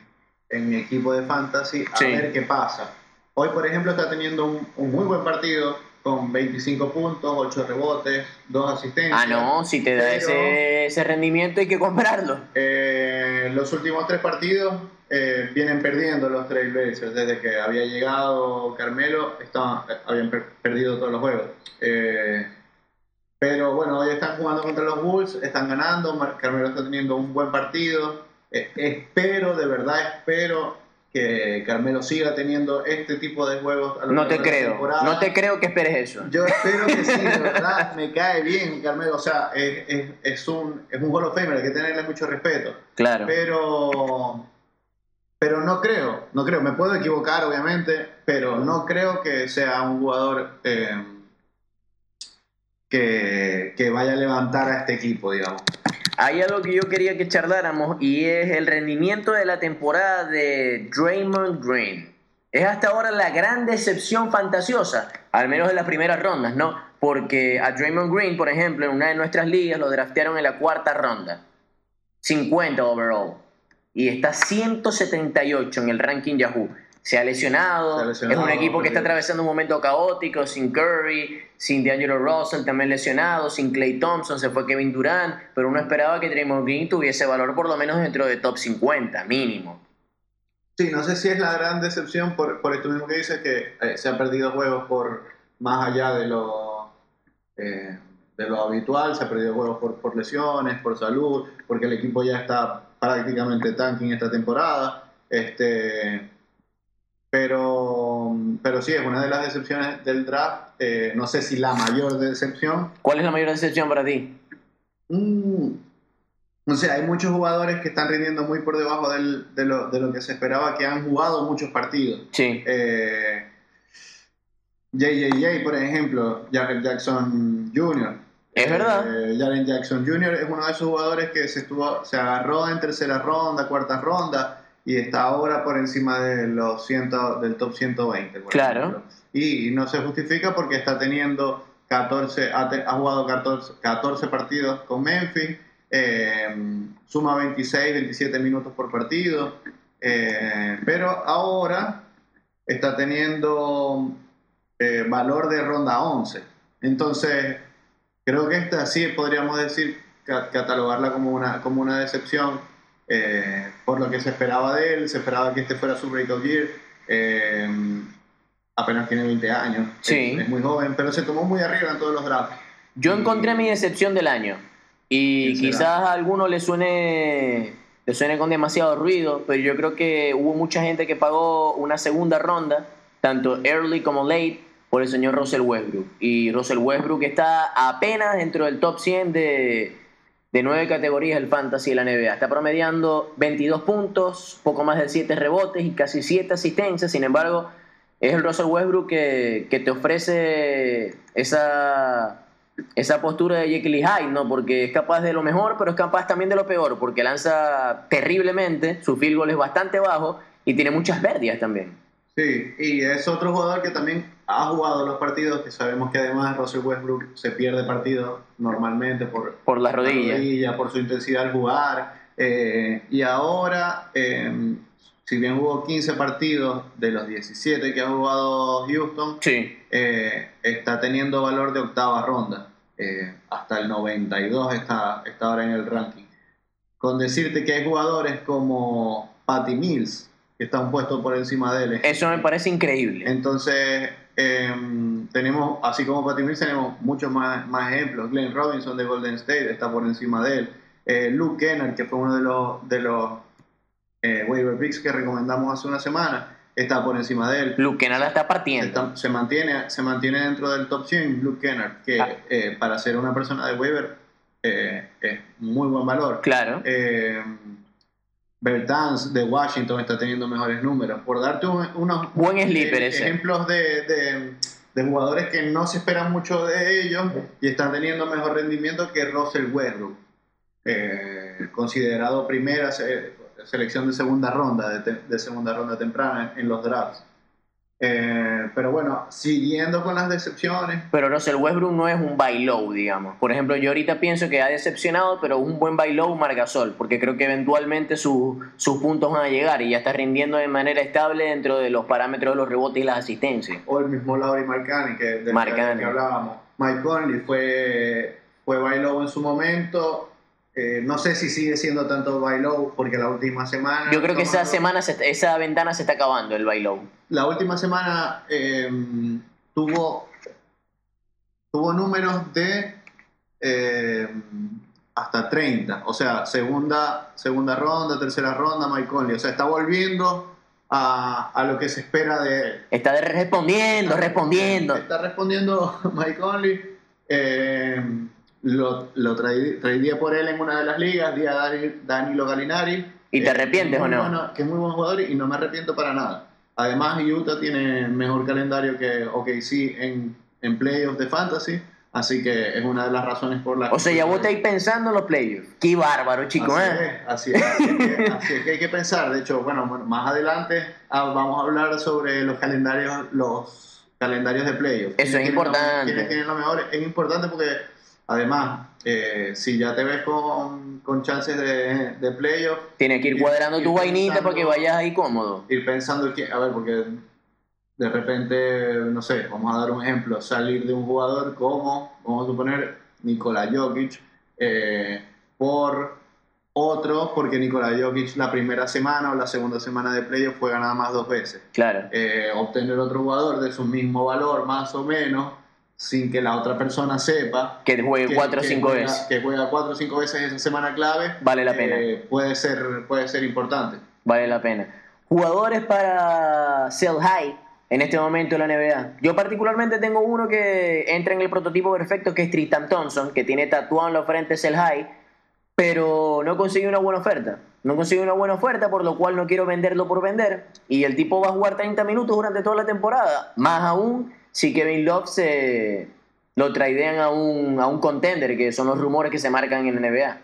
en mi equipo de fantasy a ver qué pasa. Hoy, por ejemplo, está teniendo un muy buen partido con 25 puntos, 8 rebotes, 2 asistencias. Ah, no, si te da ese, rendimiento hay que comprarlo. Eh, los últimos tres partidos eh, vienen perdiendo los Trailblazers. Desde que había llegado Carmelo, estaban, habían perdido todos los juegos. Eh, pero bueno, hoy están jugando contra los Bulls, están ganando, Carmelo está teniendo un buen partido. Espero, de verdad espero que Carmelo siga teniendo este tipo de juegos. A no te creo, no te creo que esperes eso. Yo espero que sí, de *laughs* verdad, me cae bien Carmelo, o sea, es, es, un, es un Hall of Famer, hay que tenerle mucho respeto. Claro. Pero, pero no creo, no creo, me puedo equivocar obviamente, pero no creo que sea un jugador eh, que, que vaya a levantar a este equipo, digamos. Hay algo que yo quería que charláramos y es el rendimiento de la temporada de Draymond Green. Es hasta ahora la gran decepción fantasiosa, al menos en las primeras rondas, ¿no? Porque a Draymond Green, por ejemplo, en una de nuestras ligas lo draftearon en la cuarta ronda. 50 overall. Y está 178 en el ranking Yahoo se ha lesionado. es un equipo que está atravesando un momento caótico, sin Curry, sin D'Angelo Russell también lesionado, sin Clay Thompson, se fue Kevin Durant, pero uno esperaba que Draymond Green tuviese valor por lo menos dentro de top 50, mínimo. Sí, no sé si es la gran decepción por, por esto mismo que dice que eh, se han perdido juegos por más allá de lo, eh, de lo habitual, se ha perdido juegos por, por lesiones, por salud, porque el equipo ya está prácticamente tanking esta temporada. Este, pero, pero sí, es una de las decepciones del draft. Eh, no sé si la mayor decepción. ¿Cuál es la mayor decepción para ti? Mm, o sea, hay muchos jugadores que están rindiendo muy por debajo del, de, lo, de, lo, que se esperaba, que han jugado muchos partidos. Sí. Eh, JJJ, por ejemplo, Jaren Jackson Jr. Es verdad. Eh, Jaren Jackson Jr. es uno de esos jugadores que se, estuvo, se agarró en tercera ronda, cuarta ronda y está ahora por encima de los 100, del top 120. claro. Y, no se justifica porque está teniendo 14, ha, jugado 14, 14, partidos con Memphis, eh, suma 26, 27 minutos por partido, eh, pero ahora está teniendo eh, valor de ronda 11. Entonces, creo que esta sí podríamos decir, catalogarla como una, como una decepción eh, por lo que se esperaba de él, se esperaba que este fuera su break of year. Eh, apenas tiene 20 años. Sí. Es, es muy joven, pero se tomó muy arriba en todos los drafts. Yo encontré mi decepción del año. Y quizás a alguno le suene, le suene con demasiado ruido, pero yo creo que hubo mucha gente que pagó una segunda ronda, tanto early como late, por el señor Russell Westbrook. Y Russell Westbrook está apenas dentro del top 100 de, de nueve categorías del fantasy de la NBA. Está promediando 22 puntos, poco más de 7 rebotes y casi 7 asistencias. Sin embargo, es el Russell Westbrook que, que te ofrece esa, esa postura de Jekyll y Hyde, ¿no? Porque es capaz de lo mejor, pero es capaz también de lo peor, porque lanza terriblemente, su field goal es bastante bajo y tiene muchas pérdidas también. Sí, y es otro jugador que también ha jugado los partidos, que sabemos que además Russell Westbrook se pierde partidos normalmente por, Por las la rodillas. rodilla, por su intensidad al jugar. eh, y ahora, eh, si bien jugó 15 partidos de los 17 que ha jugado Houston, Sí, eh, está teniendo valor de octava ronda. Eh, hasta el 92 está, está ahora en el ranking. Con decirte que hay jugadores como Patty Mills, que está un puesto por encima de él. eso me parece increíble. Entonces, eh, tenemos, así como Patty Mills, tenemos muchos más, más ejemplos. Glenn Robinson de Golden State está por encima de él. Eh, Luke Kennard, que fue uno de los, de los eh, waiver picks que recomendamos hace una semana, está por encima de él. Luke Kennard la está partiendo. Está- se, mantiene, se mantiene dentro del top 100 Luke Kennard, que Ah. eh, para ser una persona de waiver eh, es muy buen valor. Claro. Bertans de Washington está teniendo mejores números. Por darte un- unos Buen sleeper ese. ejemplos de, de- de jugadores que no se espera mucho de ellos y están teniendo mejor rendimiento que Russell Westbrook, eh, considerado primera se- selección de segunda ronda, de, te- de segunda ronda temprana en los drafts. Eh, pero bueno, siguiendo con las decepciones, Pero Russell Westbrook no es un buy low, digamos. Por ejemplo, yo ahorita pienso que ha decepcionado, pero un buen buy low Margasol, porque creo que eventualmente su- sus puntos van a llegar y ya está rindiendo de manera estable dentro de los parámetros de los rebotes y las asistencias. o el mismo Lauri Marcani, que, del Marcani. que hablábamos. Mike Conley fue, fue bailó en su momento. Eh, no sé si sigue siendo tanto bailó porque la última semana. Yo creo que esa semana, se- esa ventana se está acabando, el buy low. La última semana eh, tuvo, tuvo números de eh, hasta 30. O sea, segunda, segunda ronda, tercera ronda, Mike Conley. O sea, está volviendo a, a lo que se espera de él. Está de- respondiendo, respondiendo. Está respondiendo *laughs* Mike Conley. Eh, lo, lo traí- traería por él en una de las ligas, día Dani- Danilo Galinari. ¿Y te Eh, arrepientes que es o no? que es muy buen jugador y no me arrepiento para nada. Además, Utah tiene mejor calendario que OKC en, en playoffs de fantasy, así que es una de las razones por las O sea, ya vos estáis pensando en los playoffs. Qué bárbaro, chico, Así ¿eh? es, así es, así es que- así es que hay que pensar. De hecho, bueno, más adelante ah, vamos a hablar sobre los calendarios, los calendarios de playoffs. Eso es ¿Quiénes tienen lo- importante. ¿Quiénes tienen lo mejor? Es importante porque, además, eh, si ya te ves con, con chances de, de playoffs, Tienes que ir Ir- cuadrando ir tu vainita para que vayas ahí cómodo. ir pensando que, a ver, porque de repente, no sé, vamos a dar un ejemplo, salir de un jugador como, vamos a suponer, Nikola Jokic, eh, por otro, porque Nikola Jokic la primera semana o la segunda semana de playoff fue ganada más dos veces. Claro. Eh, obtener otro jugador de su mismo valor, más o menos, sin que la otra persona sepa. Que juegue que- cuatro o que cinco juega- veces. Que juega cuatro o cinco veces esa semana clave. Vale la pena. eh, puede, ser, puede ser importante. Vale la pena. Jugadores para sell high en este momento en la NBA. Yo particularmente tengo uno que entra en el prototipo perfecto, que es Tristan Thompson, que tiene tatuado en la frente sell high, pero no consigue una buena oferta. No consigue una buena oferta, por lo cual no quiero venderlo por vender. Y el tipo va a jugar 30 minutos durante toda la temporada. Más aún si Kevin Love se lo traidean a un, a un contender, que son los rumores que se marcan en la NBA.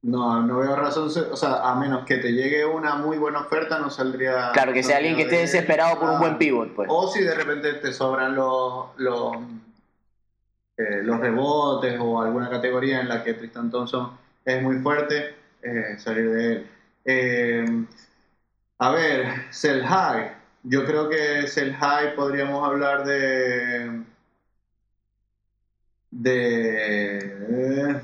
No, no veo razón, o sea, a menos que te llegue una muy buena oferta, no saldría. Claro, que sea alguien que esté de- desesperado por un buen pivot, pues. O si de repente te sobran los, los, eh, los rebotes o alguna categoría en la que Tristan Thompson es muy fuerte, eh, salir de él. Eh, a ver, Sell High. Yo creo que Sell High podríamos hablar de. de.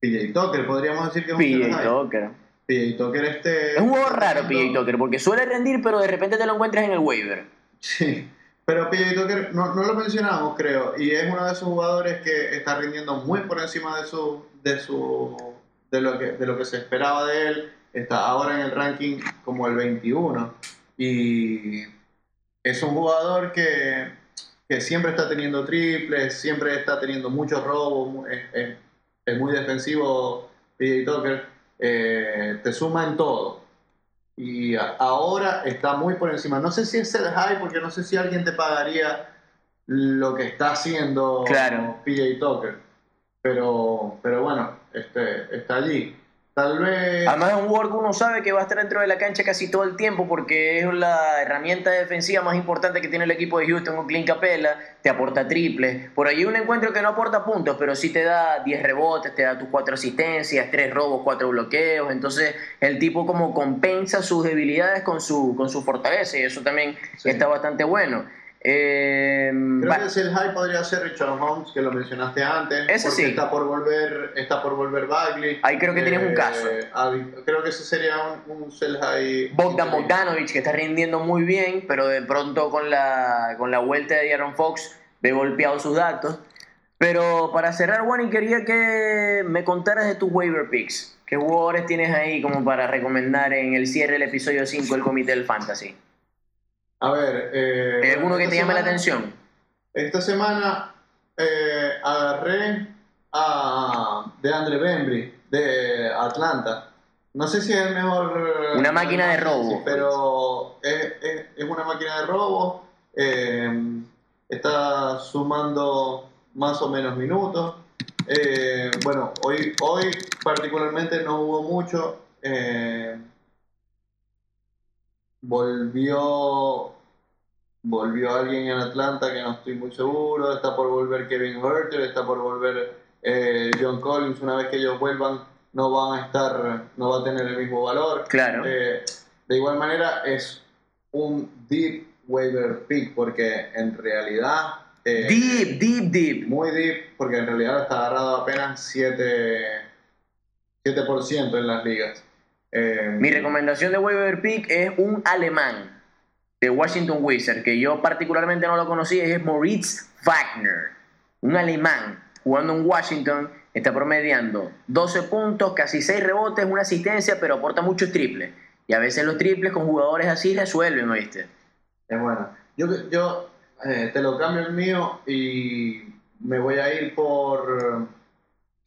PJ Tucker, podríamos decir que es un PJ. Tucker. PJ Tucker este... Es un jugador raro PJ Tucker, porque suele rendir, pero de repente te lo encuentras en el waiver. Sí, pero PJ Tucker no, no lo mencionamos, creo, y es uno de esos jugadores que está rindiendo muy por encima de su, de su, de lo que, de lo que se esperaba de él. Está ahora en el ranking como el 21 y es un jugador que, que siempre está teniendo triples, siempre está teniendo muchos robos, es, es- es muy defensivo PJ Tucker, eh, te suma en todo. Y a- ahora está muy por encima. No sé si es el high, porque no sé si alguien te pagaría lo que está haciendo Claro. PJ Tucker. Pero, pero bueno, este, está allí. Tal vez. Además es un jugador que uno sabe que va a estar dentro de la cancha casi todo el tiempo porque es la herramienta defensiva más importante que tiene el equipo de Houston con Clint Capella, te aporta triples. Por allí un encuentro que no aporta puntos, pero sí te da 10 rebotes, te da tus 4 asistencias, 3 robos, 4 bloqueos. Entonces el tipo como compensa sus debilidades con su, con su fortaleza y eso también Sí. está bastante bueno. Eh, Creo va- que si el high podría ser Richard Holmes, que lo mencionaste antes. Ese sí. está por volver, está por volver Bagley. Ahí creo que tienes un caso. Adi- Creo que ese sería un, un sell high. Bogdan. Bogdanovic, que está rindiendo muy bien, pero de pronto con la, con la vuelta de Aaron Fox ve golpeado sus datos. Pero para cerrar, Wani, quería que me contaras de tus waiver picks. ¿Qué jugadores tienes ahí como para recomendar en el cierre del episodio 5 del Comité del Fantasy? A ver. Eh, ¿Hay alguno que te llame la atención? Esta semana eh, agarré a DeAndre Bembry de Atlanta. No sé si es el mejor. eh, Una máquina de robo. sí, pero es, es- es una máquina de robo. eh, está sumando más o menos minutos. Eh, bueno, hoy, hoy particularmente no hubo mucho. eh, volvió volvió alguien en Atlanta que no estoy muy seguro, está por volver Kevin Herter, está por volver eh, John Collins, una vez que ellos vuelvan no van a estar, no va a tener el mismo valor. Claro. Eh, de igual manera es un deep waiver pick porque en realidad eh, Deep, deep, deep. muy deep porque en realidad está agarrado apenas 7, 7% en las ligas. Eh, Mi recomendación de waiver pick es un alemán de Washington Wizards, que yo particularmente no lo conocía, es Moritz Wagner, un alemán jugando en Washington, está promediando 12 puntos, casi 6 rebotes, una asistencia, pero aporta muchos triples. Y a veces los triples con jugadores así resuelven, ¿oíste? Es bueno. Yo, yo eh, te lo cambio el mío y me voy a ir por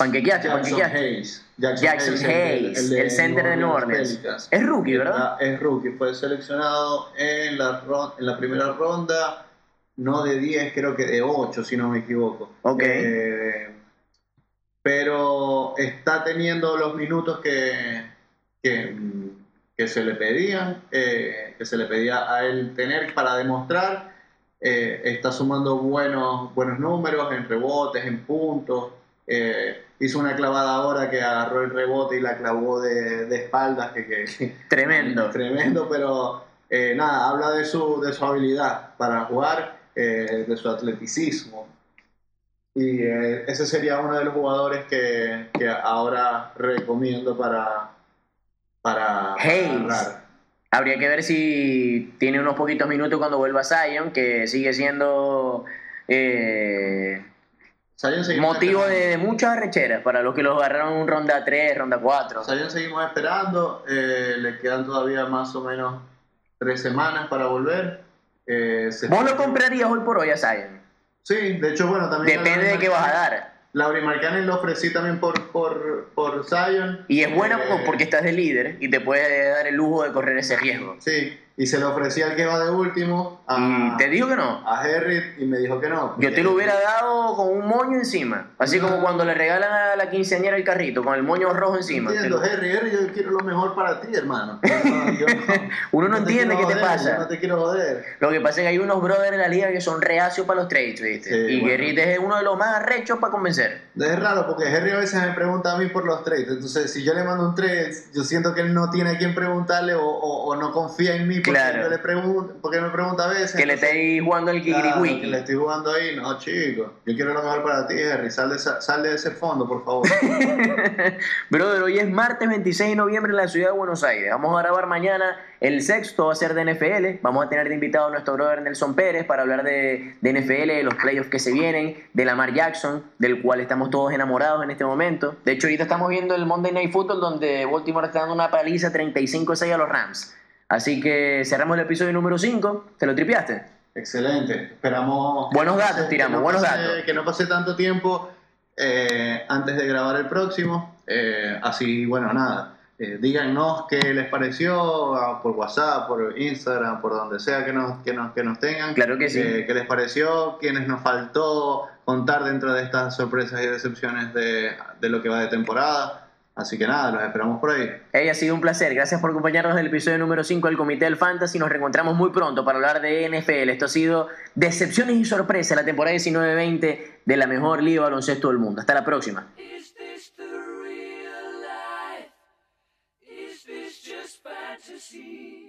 Panquequeaste, Jackson panquequeaste. Hayes. Jackson el- Hayes, el center de New Orleans. Es rookie, ¿verdad? Es rookie, fue seleccionado en la, ron- en la primera ronda, no de 10, creo que de 8, si no me equivoco. Ok. Eh, pero está teniendo los minutos que, que, que se le pedían, eh, que se le pedía a él tener para demostrar. Eh, está sumando buenos, buenos números en rebotes, en puntos. Eh, hizo una clavada ahora que agarró el rebote y la clavó de, de espaldas, que, que- *laughs* Tremendo. Tremendo, pero eh, nada, habla de su, de su habilidad para jugar, eh, de su atleticismo. Y eh, ese sería uno de los jugadores que, que ahora recomiendo para, para, Hayes. Habría que ver si tiene unos poquitos minutos cuando vuelva Zion, que sigue siendo eh, motivo de, de muchas arrecheras para los que los agarraron en ronda 3, ronda 4. Zion seguimos esperando, eh, le quedan todavía más o menos tres semanas para volver. Eh, se- ¿Vos lo comprarías hoy por hoy a Zion? Sí, de hecho, bueno, también... Depende de qué vas a dar. Lauri Markkanen lo ofrecí también por, por, por Zion. Y es bueno Eh, porque estás de líder y te puede dar el lujo de correr ese riesgo. Sí, y se lo ofrecí al que va de último, a, te digo que no. a Harry, y me dijo que no. Yo te lo hubiera dado con un moño encima. Así como No. cuando le regalan a la quinceañera el carrito, con el moño rojo encima. Entiendo, Te lo- Harry, Harry, yo quiero lo mejor para ti, hermano. Yo no- yo no- *laughs* Uno no te entiende qué te joder, pasa. yo No te quiero joder. Lo que pasa es que hay unos brothers en la liga que son reacios para los trades, ¿viste? Sí, y bueno. Guerrita es uno de los más arrechos para convencer. Es raro porque Harry a veces me pregunta a mí por los trades. Entonces, si yo le mando un trade, yo siento que él no tiene a quién preguntarle o, o- o no confía en mí Claro. le pregunto, porque me pregunta a veces. Que le estéis jugando el claro, Que le estoy jugando ahí. No, chico. Yo quiero lo mejor para ti, Harry. Sal de, sal de ese fondo, por favor. *laughs* Brother, hoy es martes 26 de noviembre en la ciudad de Buenos Aires. Vamos a grabar mañana el sexto, va a ser de NFL. Vamos a tener de invitado a nuestro brother Nelson Pérez para hablar de, de NFL, de los playoffs que se vienen, de Lamar Jackson, del cual estamos todos enamorados en este momento. De hecho, ahorita estamos viendo el Monday Night Football donde Baltimore está dando una paliza 35-6 a los Rams. Así que cerramos el episodio número 5. ¿Te lo tripiaste? Excelente. Esperamos. Buenos datos, tiramos, buenos datos. Que no pase tanto tiempo eh, antes de grabar el próximo. Eh, así, bueno, nada. Eh, díganos qué les pareció ah, por WhatsApp, por Instagram, por donde sea que nos, que nos, que nos tengan. Claro que sí. ¿Qué les pareció? ¿Quiénes nos faltó contar dentro de estas sorpresas y decepciones de, de lo que va de temporada? Así que nada, los esperamos por ahí. Hey, ha sido un placer. Gracias por acompañarnos en el episodio número 5 del Comité del Fantasy. Nos reencontramos muy pronto para hablar de NFL. Esto ha sido Decepciones y Sorpresas, la temporada 19-20 de la mejor liga baloncesto del mundo. Hasta la próxima. Is this just fantasy?